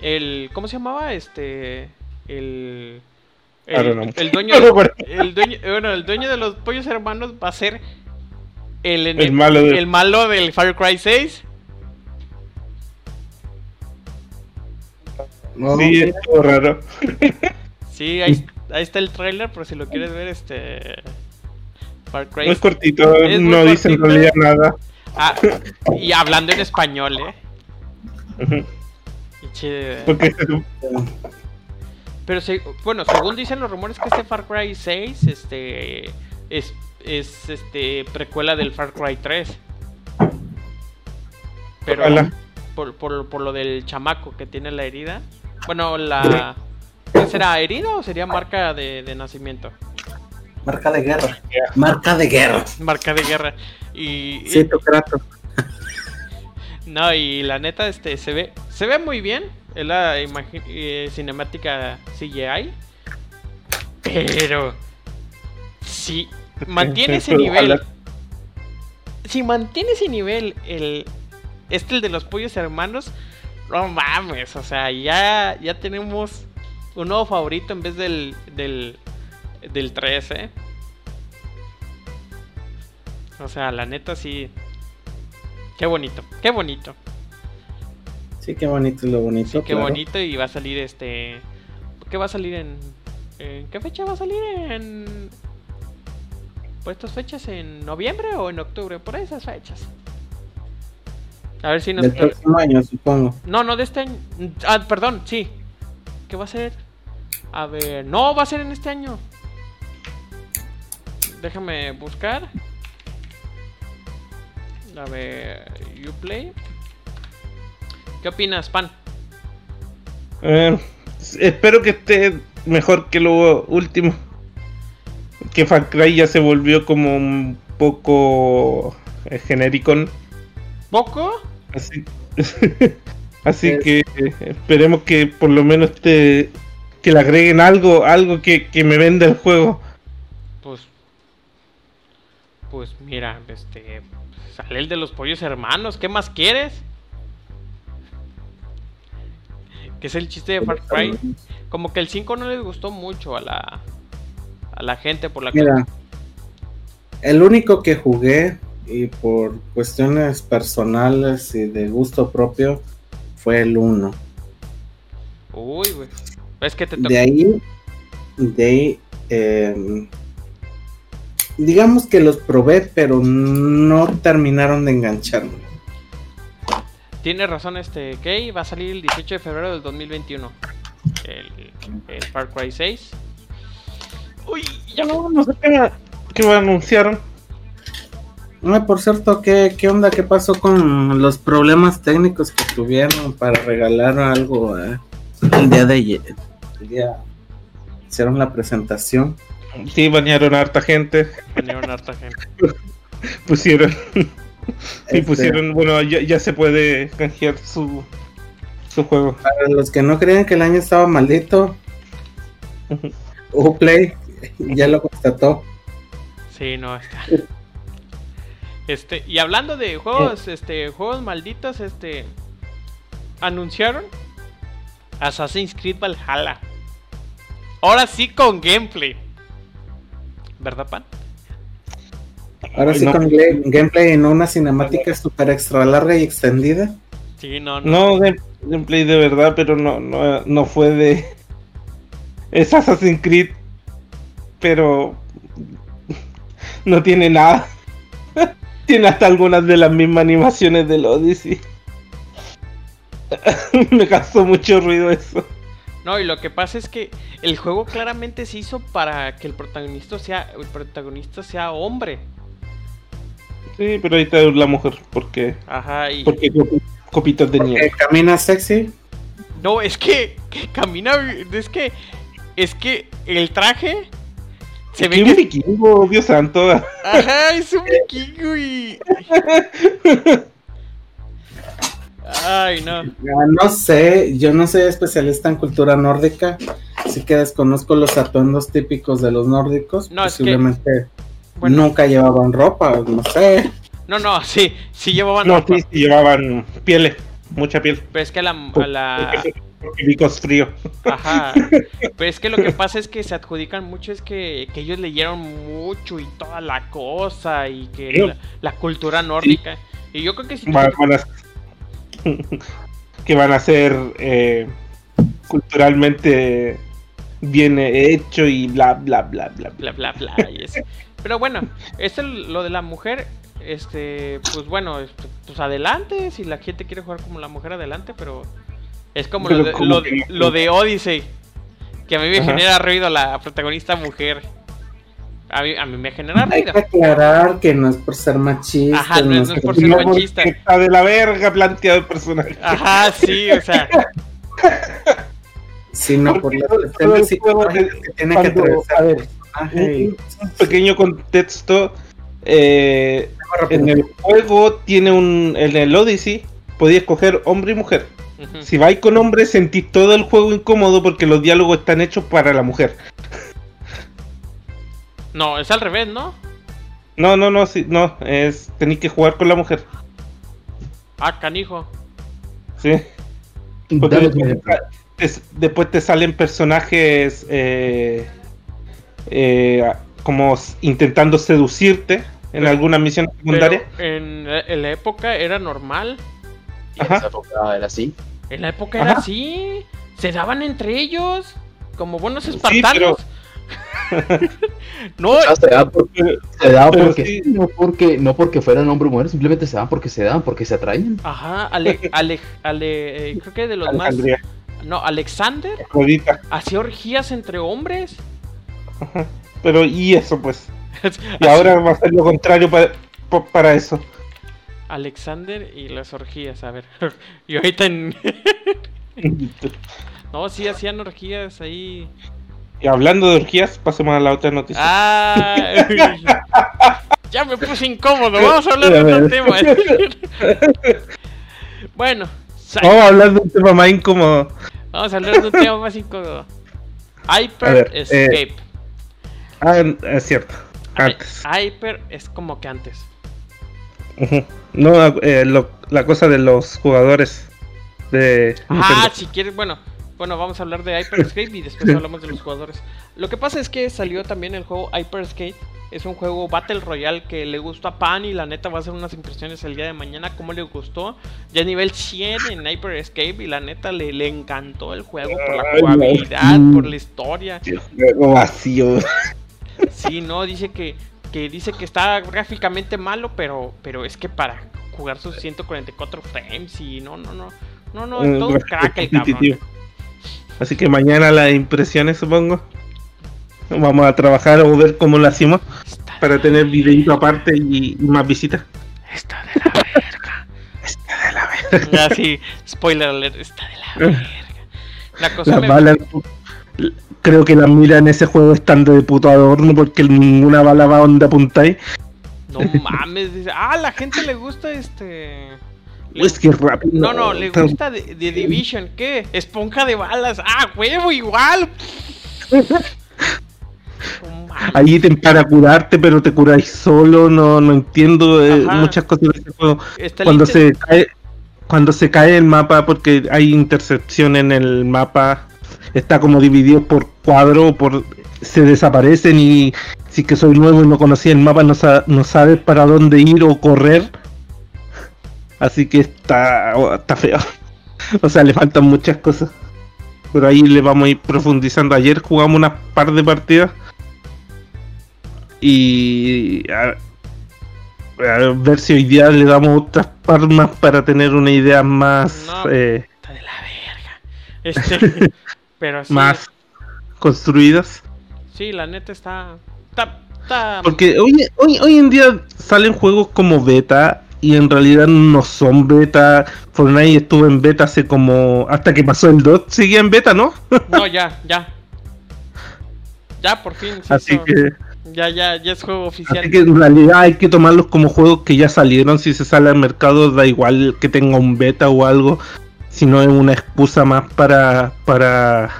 El. ¿Cómo se llamaba? Este. El. El, el dueño, No acuerdo. el dueño, bueno, el dueño de los pollos hermanos va a ser el, El enem- malo de- el malo del Far Cry 6. No, sí, es todo raro. Sí, ahí, ahí está el trailer, por si lo quieres ver, este. Far Cry. Es cortito, Es no dice en realidad nada. Ah, y hablando en español, eh. Ujú. Pinche- Porque Pero se- bueno, según dicen los rumores que este Far Cry 6 este es, es este precuela del Far Cry 3. Pero por, por, por lo del chamaco que tiene la herida. Bueno, la ¿qué será herida o sería marca de, de nacimiento? Marca de guerra. Marca de guerra. Marca de guerra. Y, Sí, tu trato. No, y la neta, este, se ve, se ve muy bien. Es la eh, cinemática CGI. Pero si mantiene ese nivel. Si mantiene ese nivel, el. Este el de los pollos hermanos. No mames. O sea, ya, ya tenemos un nuevo favorito en vez del. del. del 3, eh. O sea, la neta sí. Qué bonito, qué bonito. Sí, qué bonito es lo bonito. Sí, qué claro. bonito y va a salir este... ¿Qué va a salir en... ¿En qué fecha va a salir? En... ¿Por estas fechas? ¿En noviembre o en octubre? Por esas fechas. A ver si nos... Del próximo año, supongo. No, no, de este año. Ah, perdón, sí. ¿Qué va a ser? A ver... No, va a ser en este año. Déjame buscar. A ver... Uplay. ¿Qué opinas, Pan? Eh, espero que esté mejor que lo último. Que Far Cry ya se volvió como un poco eh, genérico. ¿Poco? Así, así Es- que eh, esperemos que por lo menos te, que le agreguen algo, algo que, que me venda el juego. Pues. Pues mira, este. Sale el de los pollos hermanos. ¿Qué más quieres? Que es el chiste de Far Cry. Como que el 5 no les gustó mucho a la. A la gente por la que. Mira, El único que jugué y por cuestiones personales y de gusto propio fue el 1. Uy, güey. Es que te De ahí, de ahí, eh, digamos que los probé, pero no terminaron de engancharme. Tiene razón este Kay, va a salir el 18 de febrero del 2021. El, el Far Cry 6. Uy, ya no, no sé qué, qué anunciaron. Ah, por cierto, ¿qué, ¿qué onda? ¿Qué pasó con los problemas técnicos que tuvieron para regalar algo eh, el día de ayer? El día hicieron la presentación. Sí, bañaron a harta gente. Vinieron harta gente. Pusieron. Sí, Este, pusieron. Bueno, ya, ya se puede canjear su, su juego. Para los que no creían que el año estaba maldito, Uplay ya lo constató. Sí, no, está. Este, y hablando de juegos, este, juegos malditos, este, anunciaron Assassin's Creed Valhalla. Ahora sí con gameplay. ¿Verdad, Pan? Ahora Ay, sí no. con gameplay en una cinemática super extra larga y extendida. Sí, no, no. No, game- gameplay de verdad, pero no, no, no fue de. Es Assassin's Creed, pero. No tiene nada. tiene hasta algunas de las mismas animaciones del Odyssey. Me causó mucho ruido eso. No, y lo que pasa es que el juego claramente se hizo para que el protagonista sea, el protagonista sea hombre. Sí, pero ahí está la mujer, porque. Ajá, y Porque copi- copitas de nieve. camina sexy. no, es que, que camina, es que es que el traje se ve ¿Qué que vikingo, Dios santo? ajá, es un vikingo y Ay, no. No sé, yo no soy especialista en cultura nórdica, así que desconozco los atuendos típicos de los nórdicos. No, es que- Posiblemente Bueno, nunca llevaban ropa, no sé. no, no, sí, sí llevaban No, ropa, sí, sí, llevaban pieles, mucha piel. pero es que a la, a la Porque Vicos frío. Ajá. Pero es que lo que pasa es que se adjudican mucho, es que, que ellos leyeron mucho y toda la cosa y que la, la cultura nórdica. Y yo creo que si tú- Van- van a- que van a ser eh, culturalmente bien hecho y bla bla bla bla bla. bla bla bla y eso. Pero bueno, esto lo de la mujer, este, pues bueno, este, pues adelante, si la gente quiere jugar como la mujer adelante, pero es como Pero lo, de, lo, que- lo de Odyssey, que a mí me Ajá. genera ruido la protagonista mujer. A mí, a mí me genera Hay ruido. que aclarar que no es por ser machista. Ajá, no es- no es por ser machista. está de la verga planteado el personaje. Ajá, sí, o sea, sino por el juego psicológicas que tiene que atravesar a ver, y- un, un pequeño contexto. eh, en el juego tiene un. En el Odyssey podía escoger hombre y mujer. ujú. Si vais con hombre, sentís todo el juego incómodo porque los diálogos están hechos para la mujer. no, es al revés, ¿no? No, no, no, sí, no, es tenéis que jugar con la mujer. Ah, canijo. Sí. Porque te, después te salen personajes eh, eh, como intentando seducirte en Pero- alguna misión Pero secundaria. en, en la época era normal. Y en esa época era así. En la época era Ajá. así. Se daban entre ellos. Como buenos Sí, espartanos. no, sea, se daban porque, se daban Pero porque sí. no porque no porque fueran hombre o mujer, simplemente se daban porque se daban, porque se atraían. ajá, Ale, Ale, Ale- eh, creo que de los más. No, Alexander Afrodita. hacía orgías entre hombres. Ajá. Pero y eso pues. Y ahora va a ser lo contrario para, pa- para eso. Alexander y las orgías, a ver. y ahorita en. no, sí hacían orgías ahí. Y hablando de orgías, pasemos a la otra noticia. Ah, ya me puse incómodo. Vamos a hablar de otro tema. bueno, Vamos a hablar de un tema más incómodo. vamos a hablar de un tema más incómodo. Hyper eh, Escape. Ah, es cierto. Antes. Hyper es como que antes. No, eh, lo- la cosa de los jugadores de Ah, si quieres, bueno, bueno, vamos a hablar de Hyper Escape y después hablamos de los jugadores. Lo que pasa es que salió también el juego Hyper Escape Es un juego Battle Royale que le gustó a Pan y la neta va a hacer unas impresiones el día de mañana, cómo le gustó. Ya nivel 100 en Hyper Escape y la neta le, le encantó el juego por la jugabilidad, por la historia. Juego vacío. Sí, no, dice que, que dice que está gráficamente malo, pero, pero es que para jugar sus 144 frames y no, no, no. No, no, Mm, todo un crack el cabrón. Así que mañana las impresiones, supongo. Vamos a trabajar o ver cómo lo hacemos Está, para tener videito aparte y, y más visitas. está de la verga. Está de la verga. Ya sí, spoiler alert, está de la verga. La cosa Las me... creo que las miras en ese juego están de puto adorno porque ninguna bala va donde apuntáis. No mames, dice, ah, la gente le gusta este... le- Es que es rápido. No, no, le gusta de, de Division, ¿qué? Esponja de balas, ah, huevo, igual. Mames. Ahí te para curarte, pero te curáis solo. No, no entiendo eh, muchas cosas de ese juego. Cuando se cae, cuando se cae el mapa, porque hay intercepción en el mapa, está como dividido por cuadro, por se desaparecen y si que soy nuevo y no conocía el mapa, no, sa- no sabes para dónde ir o correr. Así que está, oh, está feo. O sea, le faltan muchas cosas. Pero ahí le vamos a ir profundizando. Ayer jugamos unas par de partidas. Y a, a ver si hoy día le damos otras par más para tener una idea más, No. eh, Está de la verga. Este, pero sí, más construidas. sí, la neta está... Está... está- Porque hoy, hoy, hoy en día salen juegos como beta y en realidad no son beta. Fortnite estuvo en beta hace como... Hasta que pasó el DOT seguía en beta, ¿no? No, ya, ya. Ya, por fin. se Así que... Ya, ya, ya es juego oficial. Así que en realidad hay que tomarlos como juegos que ya salieron. Si se sale al mercado, da igual que tenga un beta o algo. Si no es una excusa más para, para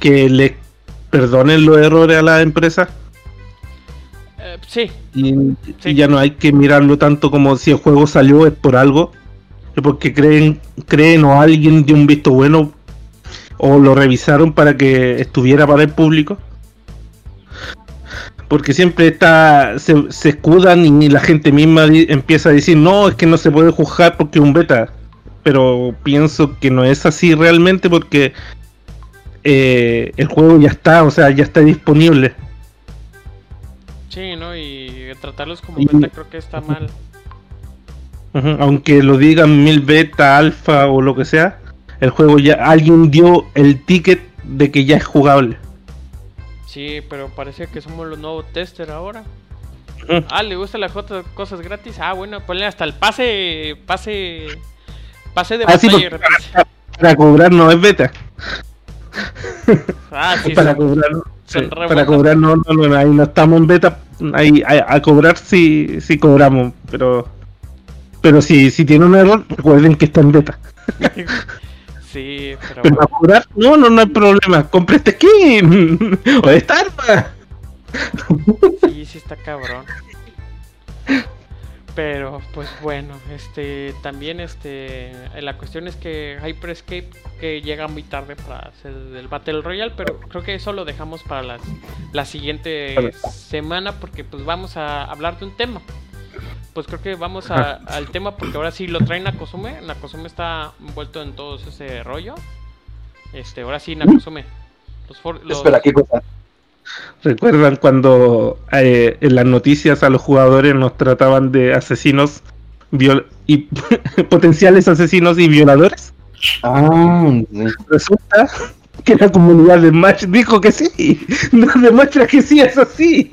que le perdonen los errores a la empresa. Eh, sí, Y, Sí. y ya no hay que mirarlo tanto como si el juego salió es por algo. Porque creen, creen o alguien dio un visto bueno o lo revisaron para que estuviera para el público. Porque siempre está, se, se escudan y la gente misma di- empieza a decir, no, es que no se puede juzgar porque es un beta. Pero pienso que no es así realmente porque eh, el juego ya está, o sea, ya está disponible. sí, ¿no? Y tratarlos como Y- beta creo que está mal. Aunque lo digan mil beta, alfa o lo que sea, el juego ya alguien dio el ticket de que ya es jugable. Sí, pero parece que somos los nuevos tester ahora. Ah, le gustan las cosas gratis. Ah, bueno, ponle hasta el pase, pase, de Ah, sí, para, para cobrar no es beta. Ah, sí, para son- cobrar, son sí, para cobrar no, no, no, ahí no estamos en beta. Ahí, a, a cobrar sí, sí cobramos, pero pero si, si tiene un error, recuerden que está en beta. sí, pero Pero para cobrar, no, no, no hay problema. Compre este skin o esta arma. sí, sí está cabrón. Pero, pues bueno, este, también este, la cuestión es que Hyperscape que llega muy tarde para hacer el Battle Royale, pero creo que eso lo dejamos para las, la siguiente Vale. semana porque pues vamos a hablar de un tema. Pues creo que vamos a- al tema porque ahora sí lo trae Nakosume. Nakosume está envuelto en todo ese rollo. Este, ahora sí Nakosume. Los, for- los- Espera, ¿qué cosa? ¿Recuerdan cuando eh, en las noticias a los jugadores nos trataban de asesinos viol- y potenciales asesinos y violadores? Ah, sí. Resulta que la comunidad de Match dijo que sí. Nos demuestra que sí es así.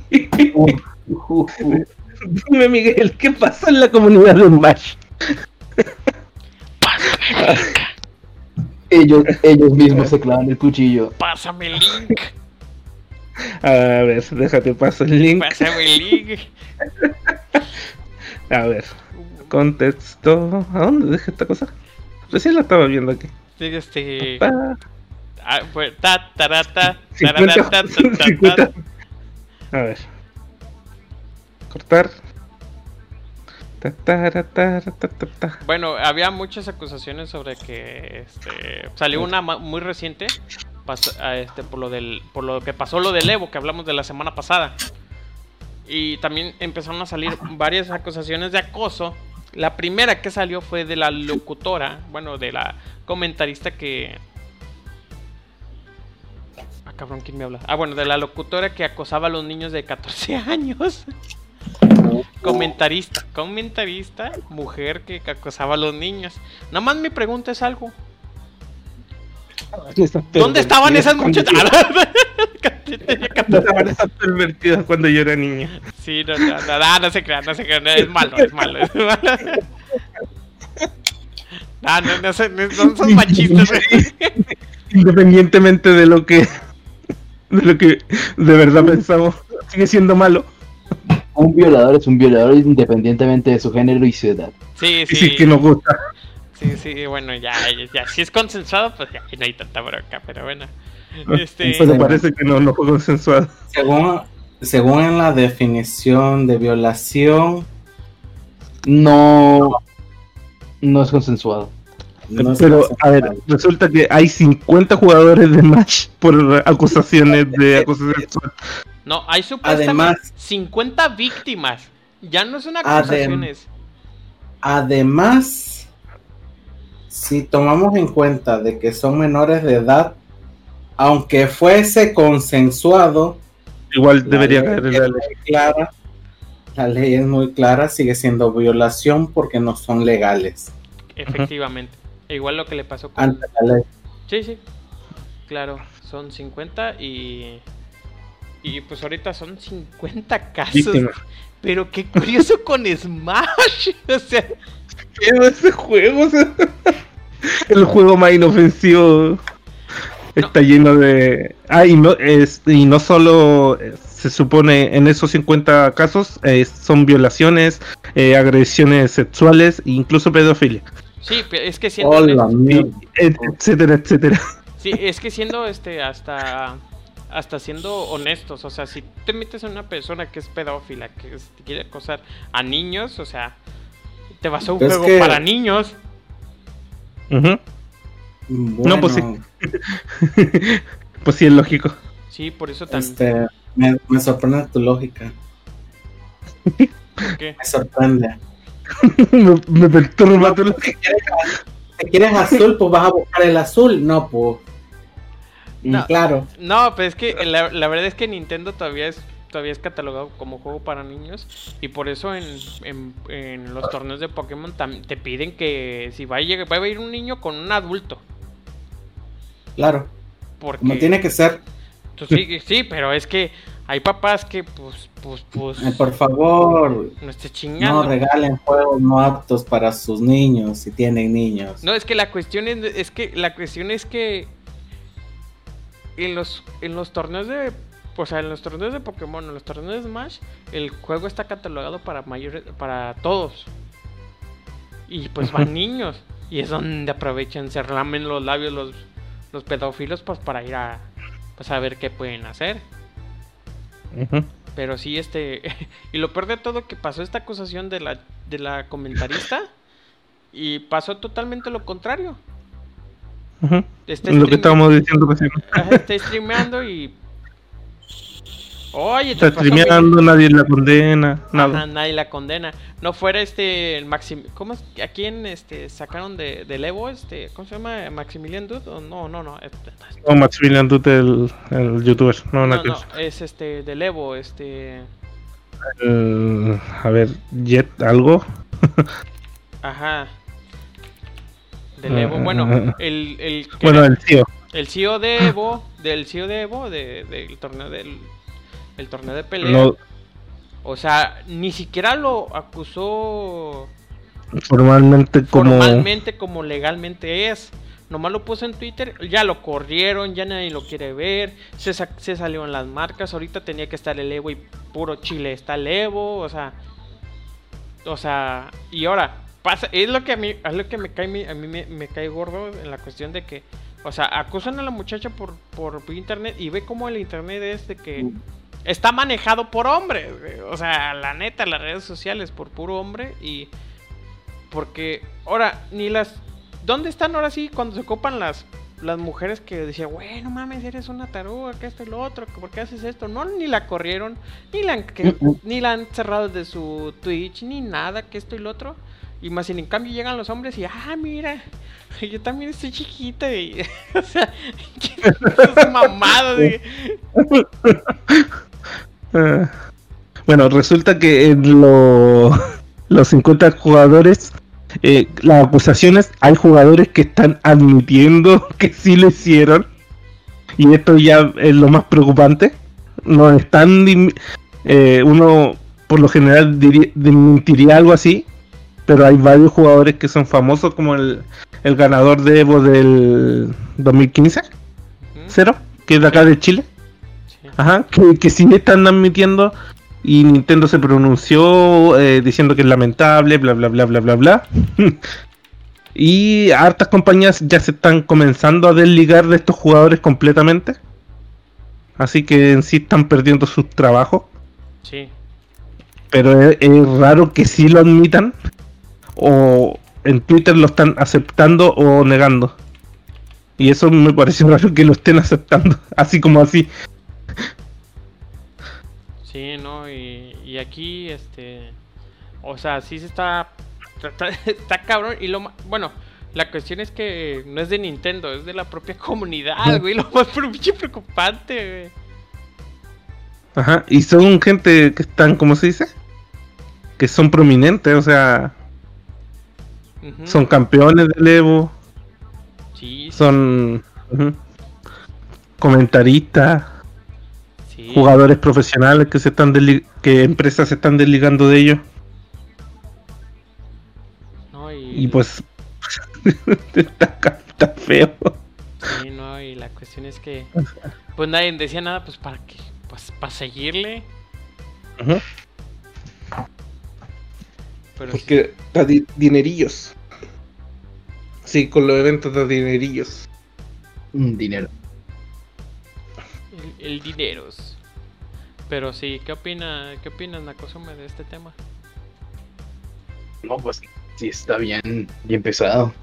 Dime, Miguel, ¿qué pasa en la comunidad de Match? Pásame el link, ellos, ellos mismos se clavan el cuchillo. pásame el link, A ver, déjate paso el link. pásame el link. A ver, contexto. ¿A dónde dejé esta cosa? Recién la estaba viendo aquí. Sí, Este, ah, pues, ta, tarata, 50, tarata, ta, ta, ta, 50. ta. A ver. Cortar. Ta, tara, tara, ta, ta, ta. Bueno, había muchas acusaciones sobre que este, salió una muy reciente este, por lo del por lo que pasó lo del Evo que hablamos de la semana pasada. Y también empezaron a salir varias acusaciones de acoso. La primera que salió fue de la locutora, bueno, de la comentarista que... Ah, cabrón, ¿quién me habla? Ah, bueno, de la locutora que acosaba a los niños de 14 años. comentarista, comentarista, mujer que acosaba a los niños. Nada más mi pregunta es algo. ¿Dónde estaban esas muchachas? ¿Dónde estaban esas pervertidas cuando yo era niño? Sí, no, no, no, no, se crean, no se crean, es malo, es malo, es malo. No, no, no, son, no son machistas. Independientemente de lo que de lo que de verdad pensamos, sigue siendo malo. Un violador es un violador independientemente de su género y su edad. Sí, Sí, sí. que nos gusta. Sí, sí, bueno, ya, ya, si es consensuado, pues ya no hay tanta bronca, pero bueno. Este, Pero parece que no, no fue consensuado. Según, según en la definición de violación, No, no es consensuado. no es Pero, a ver, resulta que hay 50 jugadores de match por acusaciones de acoso sexual. no, hay supuestamente Además- 50 víctimas. Ya no son Adem- acusaciones. Además, si tomamos en cuenta de que son menores de edad, aunque fuese consensuado, Igual la debería ley caer en es la ley. muy clara. La ley es muy clara, sigue siendo violación porque no son legales Efectivamente. Igual lo que le pasó con. ante la ley. Sí, sí. Claro, son 50 y. Y pues ahorita son 50 casos. Pero qué curioso con Smash. O sea, Pero ese juego, o sea, el juego más inofensivo está lleno de. Ah, y no, es, y no solo eh, se supone en esos 50 casos eh, son violaciones, eh, agresiones sexuales e incluso pedofilia, sí, es que siendo. Hola, etcétera, etcétera. Sí, es que siendo este hasta hasta siendo honestos, o sea, si te metes a una persona que es pedófila, que es- quiere acosar a niños, o sea, te vas a un Es juego que- para niños. Bueno, pues sí. Pues sí, es lógico. Sí, por eso también. este, me, me sorprende tu lógica. ¿qué? Me sorprende. me, me perturba tu Si quieres, si quieres azul, pues vas a buscar el azul. No, pues. No. Claro. No, pues es que la, la verdad es que Nintendo todavía es todavía es catalogado como juego para niños y por eso en, en, en los torneos de Pokémon te piden que si va a, llegar, va a ir un niño con un adulto. Claro. Porque Como tiene que ser. Pues sí, sí, pero es que hay papás que pues pues pues Eh, por favor, no esté no chingando. regalen juegos no aptos para sus niños si tienen niños. No, es que la cuestión es, es que la cuestión es que en los en los torneos de o sea, en los torneos de Pokémon, en los torneos de Smash, el juego está catalogado para mayores para todos. Y pues van niños y es donde aprovechan, se lamen los labios los los pedófilos pues para ir a pues a ver qué pueden hacer. Pero sí, este. Y lo peor de todo que pasó esta acusación de la, de la comentarista. Y pasó totalmente lo contrario. Está Lo que estábamos diciendo recién. Está streameando y. Oye, Está te mi- streameando, nadie la condena, nada. Ajá, nadie la condena. No fuera este el Maxim... ¿Cómo es? ¿A quién este sacaron de, del Evo? Este, ¿cómo se llama? ¿Maximilian Dude? No, no, no. este- No, Maximilian Dute, el, el youtuber. No, no, no, es este del Evo, este. El- a ver, Jet, algo. Ajá. Del Evo. Bueno, el, el que Bueno, era- el tío. El CEO de Evo, del CEO de Evo, de- del torneo del el torneo de pelea. No, O sea, ni siquiera lo acusó formalmente como. formalmente como legalmente es. Nomás lo puso en Twitter, ya lo corrieron, ya nadie lo quiere ver, se, sa- se salió en las marcas, ahorita tenía que estar el Evo y puro Chile está el Evo, o sea, o sea, y ahora pasa, es lo que a mí, es lo que me cae, a mí me, me cae gordo en la cuestión de que, o sea, acusan a la muchacha por, por internet y ve cómo el internet es de que está manejado por hombres, o sea, la neta, las redes sociales por puro hombre y porque ahora ni las ¿Dónde están ahora sí cuando se copan las las mujeres que decían, güey, no mames, eres una taruga, que esto y lo otro, ¿por qué haces esto? No, ni la corrieron, ni la han, que- ni la han cerrado de su Twitch, ni nada, que esto y lo otro. Y más sin en cambio llegan los hombres y, ah, mira, yo también estoy chiquita y, o sea, esas mamadas de- Ah. Bueno, resulta que en lo- los 50 jugadores, eh, las acusaciones, hay jugadores que están admitiendo que sí lo hicieron. Y esto ya es lo más preocupante. No están. eh, uno, por lo general, diría- mentiría algo así. Pero hay varios jugadores que son famosos, como el, el ganador de Evo del 2015, Cero, que es de acá de Chile. Ajá, que, que sí están admitiendo y Nintendo se pronunció eh, diciendo que es lamentable, bla bla bla bla bla bla. y hartas compañías ya se están comenzando a desligar de estos jugadores completamente. Así que en sí están perdiendo sus trabajos. Sí. Pero es, es raro que sí lo admitan. O en Twitter lo están aceptando o negando. Y eso me parece raro que lo estén aceptando. Así como así. Sí, ¿no? Y, y aquí, este. O sea, sí se está. Está, está cabrón. Y lo Bueno, la cuestión es que no es de Nintendo, es de la propia comunidad, güey. Lo más preocupante, güey. Ajá, y son gente que están, ¿cómo se dice? Que son prominentes, o sea, son campeones del Evo, Sí, son ujú, comentaristas. Jugadores profesionales que se están desli- que empresas se están desligando de ellos No, y, y pues está, está feo. Sí, no, y la cuestión es que. Pues nadie decía nada, pues para qué. Pues para seguirle. Ujú, Pero sí, Porque da di- dinerillos. Sí, con los eventos da dinerillos. Mm, dinero. el, el dineros. Pero sí, ¿qué opina, qué opinas, Nakosume, de este tema? No, pues sí está bien, bien pesado.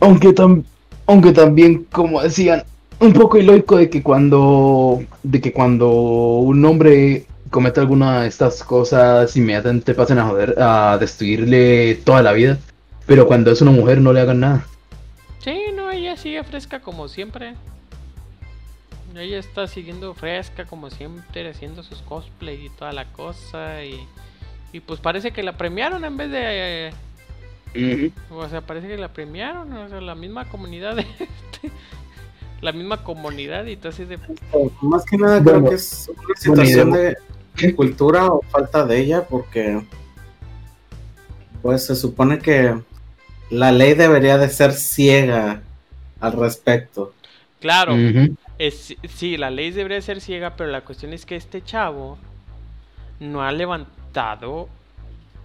Aunque, tam- aunque también, como decían, un poco ilógico de que cuando de que cuando un hombre comete alguna de estas cosas inmediatamente pasen a joder, a destruirle toda la vida. Pero cuando es una mujer no le hagan nada. Sí, no, ella sigue fresca como siempre. Ella está siguiendo fresca como siempre, haciendo sus cosplay y toda la cosa. Y, y pues parece que la premiaron en vez de... eh, O sea, parece que la premiaron, o sea, la misma comunidad de este, la misma comunidad y todo así de Más que nada Bueno, creo que es una situación de, de cultura o falta de ella porque pues se supone que la ley debería de ser ciega al respecto. Claro. Es, sí, la ley debería ser ciega, pero la cuestión es que este chavo no ha levantado,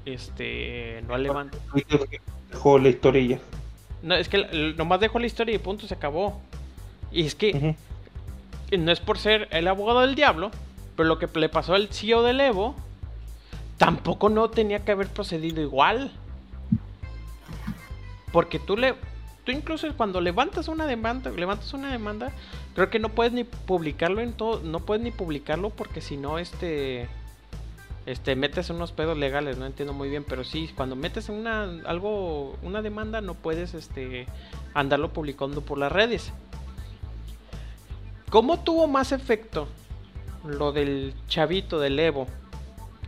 este, no ha levantado, Dejó la historia no, es que nomás dejó la historia y punto, se acabó. Y es que no es por ser el abogado del diablo, pero lo que le pasó al CEO del Evo, tampoco no tenía que haber procedido igual. Porque tú le, tú incluso cuando levantas una demanda, levantas una demanda, creo que no puedes ni publicarlo en todo, no puedes ni publicarlo porque si no, este, este, metes unos pedos legales, no entiendo muy bien, pero sí, cuando metes una, algo, una demanda, no puedes, este, andarlo publicando por las redes. ¿Cómo tuvo más efecto lo del chavito del Evo?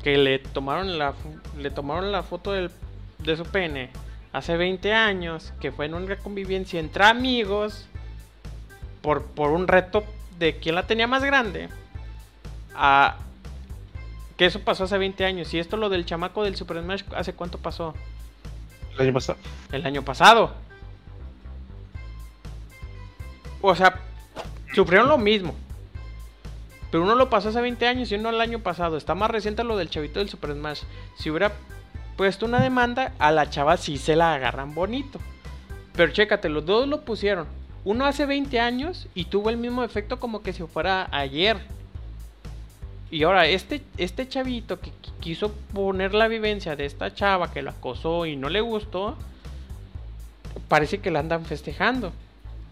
Que le tomaron la, le tomaron la foto del- de su pene hace 20 años, que fue en una convivencia entre amigos, por, por un reto de quién la tenía más grande, a que eso pasó hace 20 años. Y esto lo del chamaco del Super Smash, ¿hace cuánto pasó? El año pasado. El año pasado. O sea, sufrieron lo mismo. Pero uno lo pasó hace 20 años y uno el año pasado. Está más reciente lo del chavito del Super Smash. Si hubiera puesto una demanda, a la chava sí se la agarran bonito. Pero chécate, los dos lo pusieron. Uno hace 20 años y tuvo el mismo efecto como que si fuera ayer. Y ahora, este, este chavito que qui- quiso poner la vivencia de esta chava que lo acosó y no le gustó, parece que la andan festejando.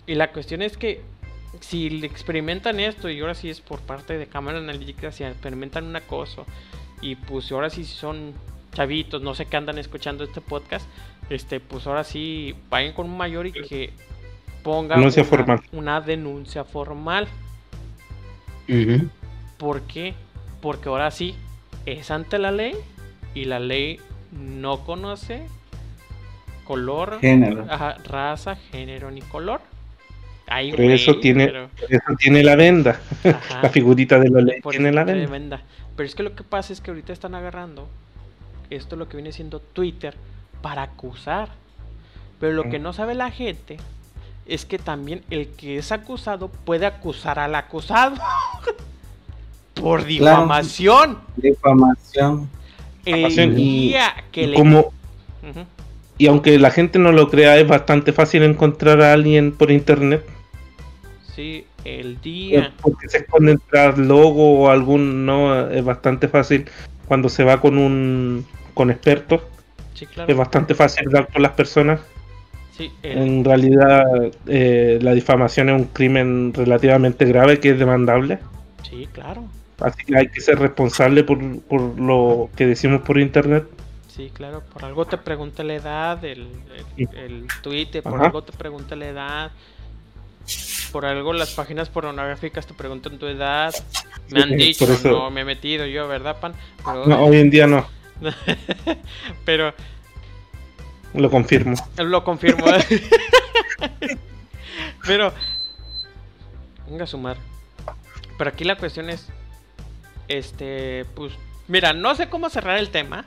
Y la cuestión es que si le experimentan esto y ahora sí es por parte de cámara analítica, si experimentan un acoso y pues ahora sí son chavitos, no sé qué andan escuchando este podcast, este pues ahora sí vayan con un mayor y que pongan Denuncia una, formal. una denuncia formal. ¿Por qué? Porque ahora sí es ante la ley y la ley no conoce color, Género. raza, género ni color. Ay, Por eso tiene- pero- Eso tiene la venda. ajá, La figurita de la ley por tiene la venda. Pero es que lo que pasa es que ahorita están agarrando esto lo que viene siendo Twitter para acusar. Pero lo que Mm. no sabe la gente es que también el que es acusado puede acusar al acusado por Claro. difamación. Difamación. El día que le Como, y aunque la gente no lo crea, es bastante fácil encontrar a alguien por internet. Sí, el día. Porque se esconden tras logo o algún. No, es bastante fácil cuando se va con un. con expertos. Sí, claro. Es bastante fácil dar con las personas. Sí, el- En realidad, eh, la difamación es un crimen relativamente grave que es demandable. sí, claro. Así que hay que ser responsable por, por lo que decimos por internet. Sí, claro. Por algo te pregunta la edad, el, el, el Twitter, por Ajá. algo te pregunta la edad. Por algo las páginas pornográficas te preguntan tu edad. Me han dicho, no me he metido yo, ¿verdad, Pan? Pero, No, hoy en día no, pero lo confirmo. lo confirmo. pero, venga a sumar. Pero aquí la cuestión es, este, pues, mira, no sé cómo cerrar el tema,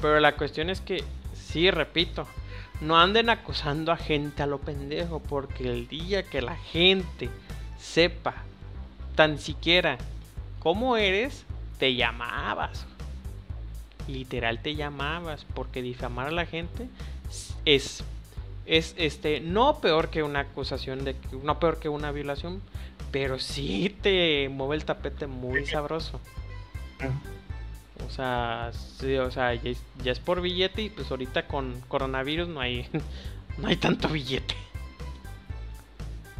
pero la cuestión es que, sí, repito, no anden acusando a gente a lo pendejo, porque el día que la gente sepa tan siquiera cómo eres, te llamabas. Literal te llamabas, porque difamar a la gente es es este no peor que una acusación de no peor que una violación, pero sí te mueve el tapete muy sabroso. O sea, sí, o sea, ya es, por billete y pues ahorita con coronavirus no hay no hay tanto billete.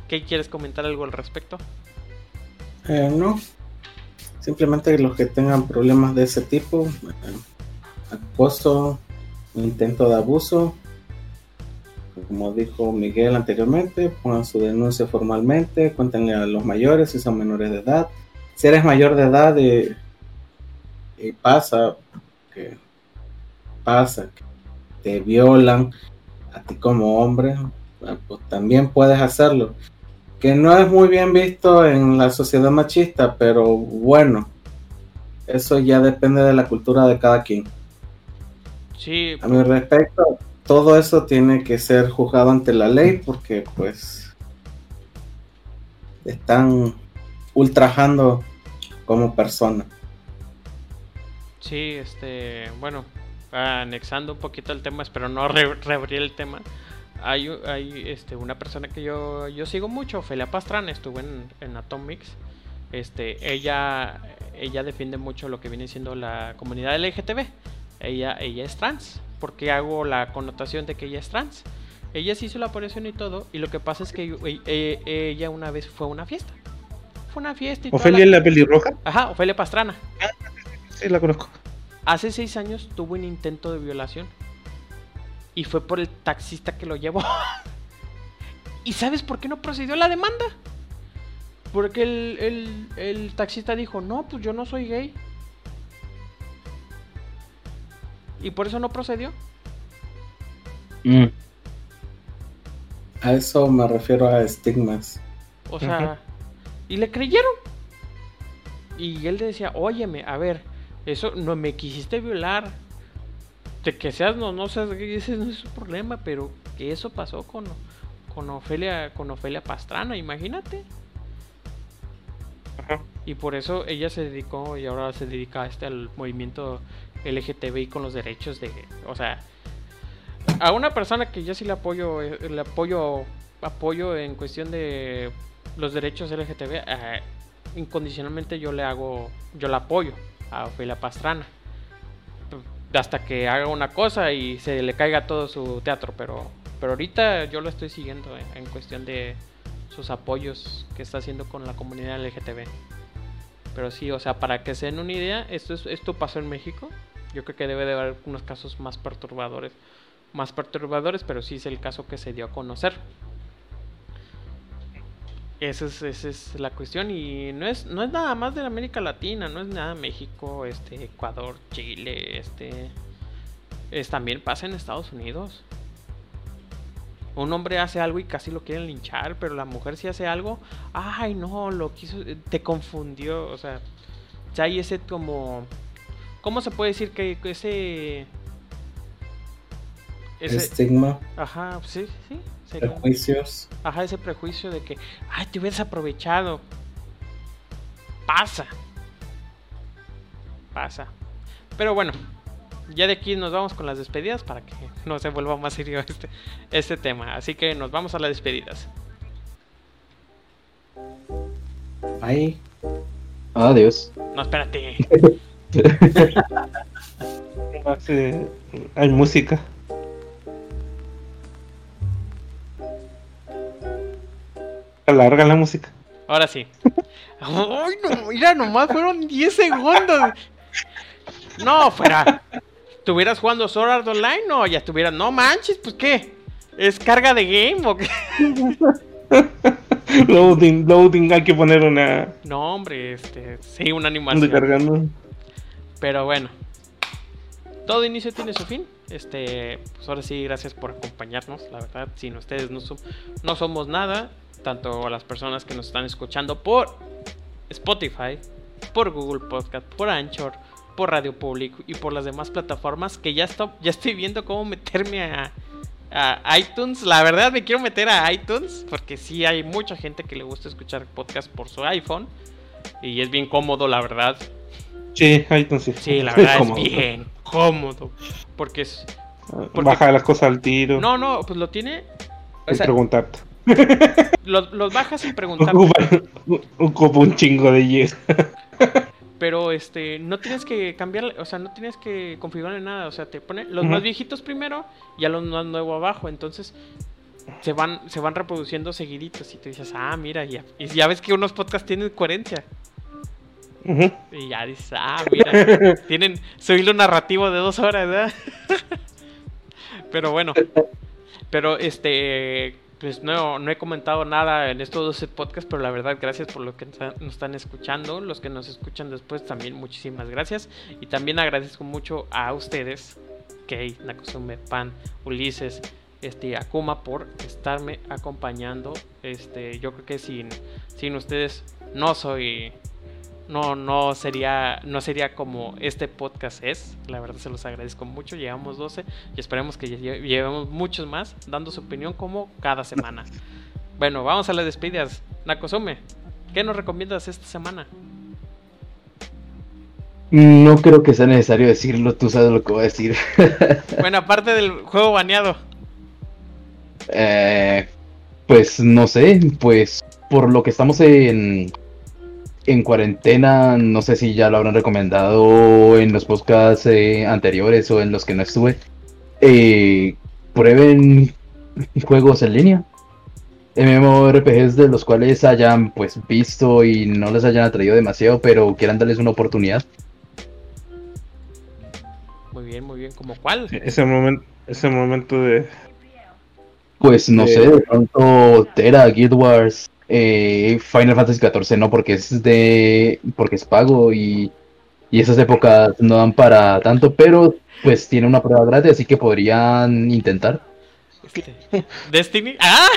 ¿Qué quieres comentar algo al respecto? Eh, no. Simplemente los que tengan problemas de ese tipo, eh, acoso, intento de abuso, como dijo Miguel anteriormente, pongan su denuncia formalmente, cuéntenle a los mayores si son menores de edad. Si eres mayor de edad y, y pasa que pasa que te violan a ti como hombre, eh, pues también puedes hacerlo que no es muy bien visto en la sociedad machista, pero bueno, eso ya depende de la cultura de cada quien. Sí, A mi respecto, todo eso tiene que ser juzgado ante la ley porque pues están ultrajando como persona. Sí, este, bueno, anexando un poquito el tema, espero no re- reabrir el tema. Hay, hay este, una persona que yo, yo sigo mucho, Felia Pastrana, estuvo en, en Atomics. Este, ella, ella defiende mucho lo que viene siendo la comunidad LGTB. Ella, ella es trans, porque hago la connotación de que ella es trans. Ella se hizo la operación y todo, y lo que pasa es que e- e- ella una vez fue a una fiesta. Fue una fiesta y ¿Ofelia la- la pelirroja? Ajá, Ofelia Pastrana. Sí, la conozco. Hace seis años tuvo un intento de violación. Y fue por el taxista que lo llevó. ¿Y sabes por qué no procedió la demanda? Porque el, el- el taxista dijo, no, pues yo no soy gay. Y por eso no procedió. Mm. A eso me refiero a estigmas. O sea, y le creyeron. Y él decía, óyeme, a ver, eso no me quisiste violar. De que seas no, no seas ese no es su problema, pero que eso pasó con, con Ofelia, con Ofelia Pastrana, imagínate. Ajá. Y por eso ella se dedicó y ahora se dedica a este al movimiento LGTBI con los derechos de, o sea, a una persona que yo sí le apoyo, eh, le apoyo, apoyo en cuestión de los derechos LGTB, eh, incondicionalmente yo le hago, yo la apoyo a Ofelia Pastrana. Hasta que haga una cosa y se le caiga todo su teatro, pero Pero ahorita yo lo estoy siguiendo en cuestión de sus apoyos que está haciendo con la comunidad LGTB. Pero sí, o sea, para que se den una idea, esto, es, esto pasó en México. Yo creo que debe de haber unos casos más perturbadores. Más perturbadores, pero sí es el caso que se dio a conocer. Esa es, esa es la cuestión y no es, no es nada más de América Latina, no es nada México, este, Ecuador, Chile, este, es, también pasa en Estados Unidos. Un hombre hace algo y casi lo quieren linchar, pero la mujer si hace algo, ay no, lo quiso, te confundió, o sea, ya hay ese como, ¿cómo se puede decir que que ese, ese, Estigma, ajá, sí, sí, prejuicios. Ajá, ese prejuicio de que, ay, te hubieras aprovechado. Pasa. Pasa. Pero bueno, ya de aquí nos vamos con las despedidas para que no se vuelva más serio este, este tema. Así que nos vamos a las despedidas. Ay, Adiós. No, espérate. Hace- hay música. Alarga la música. Ahora sí. Ay, no, mira, nomás fueron 10 segundos. No, fuera. ¿Estuvieras jugando Sword Art Online? No, ya estuvieras. No manches, pues qué. ¿Es carga de game o qué? Loading, loading, hay que poner una. No, hombre, este. Sí, una un animación. descargando. Pero bueno, todo inicio tiene su fin. Este, pues ahora sí, gracias por acompañarnos. La verdad, sin ustedes no, som- no somos nada. Tanto a las personas que nos están escuchando por Spotify, por Google Podcast, por Anchor, por Radio Public y por las demás plataformas que ya, esto- ya estoy viendo cómo meterme a, a iTunes. La verdad, me quiero meter a iTunes porque sí hay mucha gente que le gusta escuchar podcast por su iPhone. Y es bien cómodo, la verdad. Sí, ahí entonces. Sí, la verdad es bien cómodo. Porque es. porque- Baja las cosas al tiro. No, no, pues lo tiene. O sea, preguntarte. Los, los bajas sin preguntar. Ocupa, ocupa un chingo de yes. Pero este, no tienes que cambiar, o sea, no tienes que configurarle nada. O sea, te pone los más viejitos primero y a los más nuevos abajo. Entonces se van, se van reproduciendo seguiditos. Y tú dices, ah, mira, ya. Y ya ves que unos podcasts tienen coherencia. Y ya dices, ah, mira, tienen su hilo narrativo de dos horas, ¿verdad? pero bueno, pero este, pues no, no he comentado nada en estos 12 podcasts, pero la verdad, gracias por lo que nos están escuchando. Los que nos escuchan después también, muchísimas gracias. Y también agradezco mucho a ustedes, Kei, Nakosume, Pan, Ulises, este, Akuma, por estarme acompañando. Este, yo creo que sin, sin ustedes no soy no, no sería, no sería como este podcast es. La verdad se los agradezco mucho. Llevamos 12 y esperemos que lle- llevemos muchos más dando su opinión como cada semana. Bueno, vamos a las despedidas. Nakosume, ¿qué nos recomiendas esta semana? No creo que sea necesario decirlo, tú sabes lo que voy a decir. Bueno, aparte del juego baneado. Eh, pues no sé, pues por lo que estamos en, en cuarentena, no sé si ya lo habrán recomendado en los podcasts eh, anteriores o en los que no estuve. eh, prueben juegos en línea. MMORPGs de los cuales hayan pues visto y no les hayan atraído demasiado, pero quieran darles una oportunidad. Muy bien, muy bien. ¿Como cuál? Ese momento, ese momento de. Pues no sé, de pronto Tera, Guild Wars, eh, Final Fantasy XIV no, porque es de, porque es pago y, y esas épocas no dan para tanto, pero pues tiene una prueba gratis, así que podrían intentar. Este, Destiny. ¡Ah!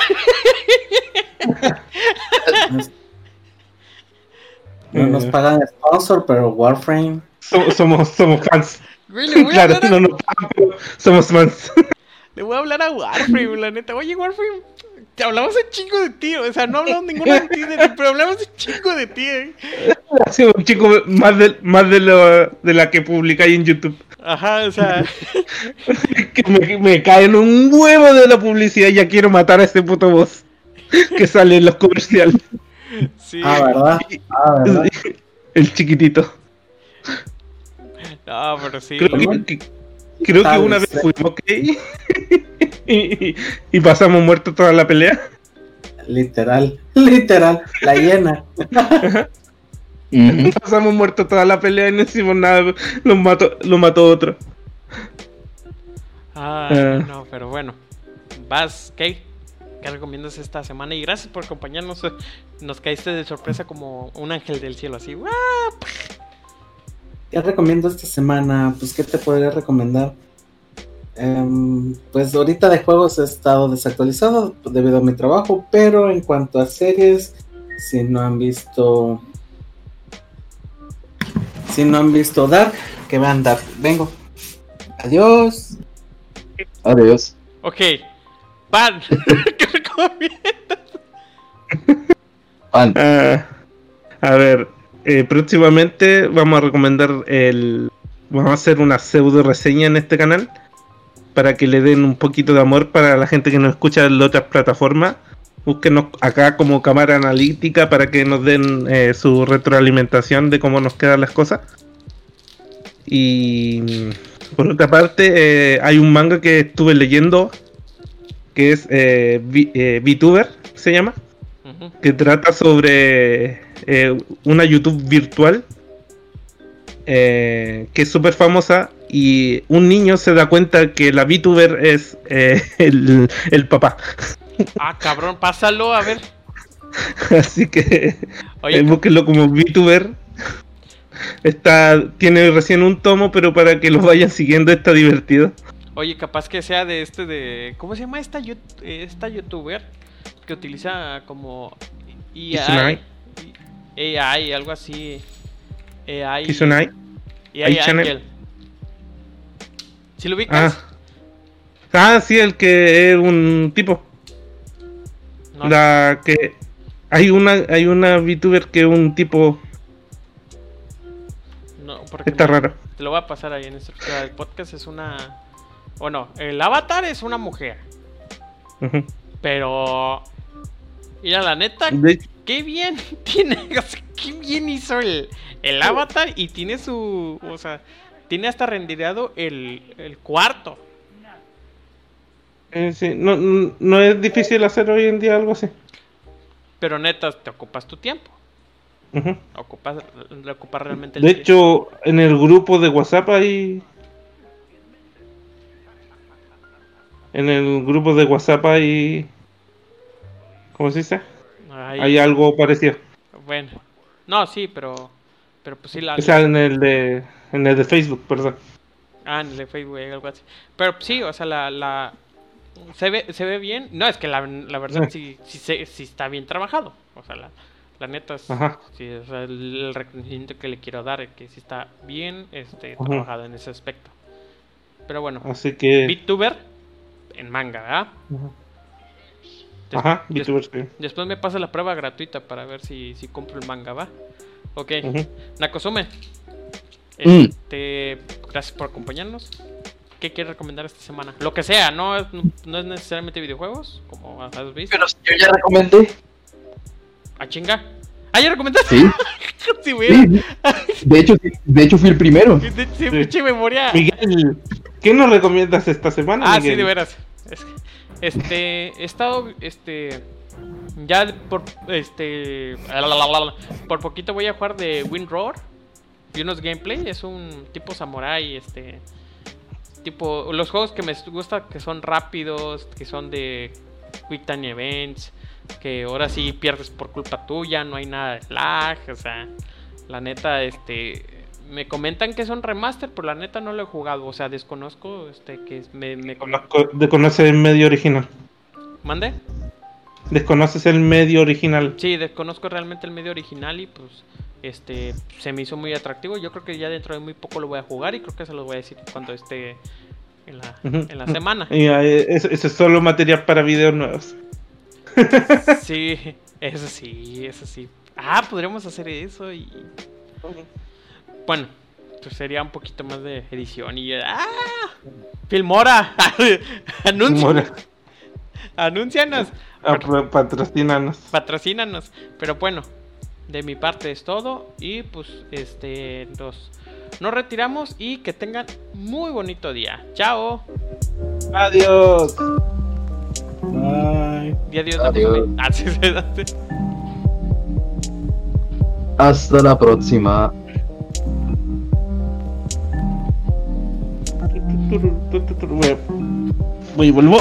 No nos pagan sponsor, pero Warframe. so- somos, somos fans. Güey, le voy a Claro, a- no nos pagan, pero somos fans. Le voy a hablar a Warframe, la neta. Oye, Warframe, te hablamos un chingo de ti. O sea, no hablamos ninguno de ti, pero hablamos un chingo de ti. eh. Sí, un chico más de, más de, lo, de la que publicáis en YouTube. Ajá, o sea. Que me, me caen un huevo de la publicidad y ya quiero matar a este puto boss que sale en los comerciales. Sí. Ah, ¿verdad? Ah, ¿verdad? El chiquitito. No, pero sí. Creo que, que- creo que una vez fuimos, ¿ok? y, y pasamos muertos toda la pelea. Literal, literal, la hiena. Pasamos muertos toda la pelea y no hicimos nada. Lo mató, lo mató otro. Ah, no, pero bueno. Vas, Kay. ¿Qué recomiendas esta semana? Y gracias por acompañarnos. Nos caíste de sorpresa como un ángel del cielo, así. ¿Qué recomiendo esta semana? Pues, ¿qué te podría recomendar? Em, pues ahorita de juegos he estado desactualizado debido a mi trabajo, pero en cuanto a series, si no han visto... Si no han visto Dark, que vean Dark. Vengo. Adiós. Adiós. Ok. Van. ¿Qué recomiendas? Pan. Ah, a ver, eh, próximamente vamos a recomendar el. Vamos a hacer una pseudo reseña en este canal para que le den un poquito de amor para la gente que nos escucha en otras plataformas. Búsquenos acá como cámara analítica para que nos den eh, su retroalimentación de cómo nos quedan las cosas. Y por otra parte, eh, hay un manga que estuve leyendo que es eh, eh, VTuber, se llama que trata sobre una YouTube virtual que es súper famosa y un niño se da cuenta que la VTuber es eh, el, el papá. Ah, cabrón, pásalo, a ver. Así que Oye, eh, búsquenlo como VTuber. Está, tiene recién un tomo, pero para que lo vayan siguiendo está divertido. oye, capaz que sea de este de. ¿Cómo se llama esta, esta youtuber? Que utiliza como. AI. AI, algo así. AI. Kizunai. AI AI Channel. ¿Sí lo ubicas? Ah. ah, sí, el que es un tipo. No, La que hay una hay una VTuber que es un tipo no, porque está raro. Te lo voy a pasar ahí en el podcast. Es una. Bueno, el avatar es una mujer. Ujú. Pero. Mira, la neta, De- qué bien tiene. o sea, qué bien hizo el, el avatar y tiene su. O sea, tiene hasta rendereado el, el cuarto. eh, sí, no, no- no es difícil hacer hoy en día algo así. Pero neta, te ocupas tu tiempo. Ujú. Ocupas, le ocupas realmente el De tiempo. hecho, en el grupo de WhatsApp hay. En el grupo de WhatsApp hay. ¿Cómo se dice? Ay, Hay algo parecido. Bueno. No, sí, pero. Pero pues sí, la. O sea, en el de. En el de Facebook, perdón. Ah, en el de Facebook, algo así. Pero sí, o sea, la. la se, ve, se ve bien. No, es que la, la verdad sí, sí, se- sí está bien trabajado. O sea, la, la neta es. Ajá. Sí, o sea, el, el reconocimiento que le quiero dar es que sí está bien este, Ajá. trabajado en ese aspecto. Pero bueno, Así que. VTuber en manga, ¿verdad? Des- Ajá, des- VTuber, sí. Después me pasa la prueba gratuita para ver si, si compro el manga, ¿va? Ok. Nakosume. Mm. Este, gracias por acompañarnos. ¿Qué quieres recomendar esta semana? Lo que sea, no es, no es necesariamente videojuegos, como has visto. Pero si yo ya recomendé. A chinga. Ah, ya recomendaste. Sí, Sí, güey. sí. De hecho, de hecho fui el primero. Sí, sí, pinche memoria. Miguel, ¿qué nos recomiendas esta semana? Ah, Miguel? sí, de veras. Es que, este, he estado, este, ya por, este, por poquito voy a jugar de Wind Roar. Y unos gameplay, es un tipo samurai, este, tipo, los juegos que me gusta que son rápidos, que son de Quick Time Events, que ahora sí pierdes por culpa tuya, no hay nada de lag, o sea, la neta, este, me comentan que son remaster, pero la neta no lo he jugado, o sea, desconozco, este, que me, el medio original. ¿Mande? Desconoces el medio original. Sí, desconozco realmente el medio original y pues este se me hizo muy atractivo. Yo creo que ya dentro de muy poco lo voy a jugar y creo que se los voy a decir cuando esté en la, en la semana. Y, eh, eso, eso es solo material para videos nuevos. Sí, eso sí, eso sí. Ah, podríamos hacer eso y bueno, pues sería un poquito más de edición y ah, Filmora, anuncia, Mora, anúncianos, ah, pa- patrocínanos. patrocínanos. Pero bueno, de mi parte es todo y pues este nos nos retiramos y que tengan muy bonito día. Chao. Adiós. bye. Y adiós. Adiós. Ah. Hasta la próxima. Voy y vuelvo.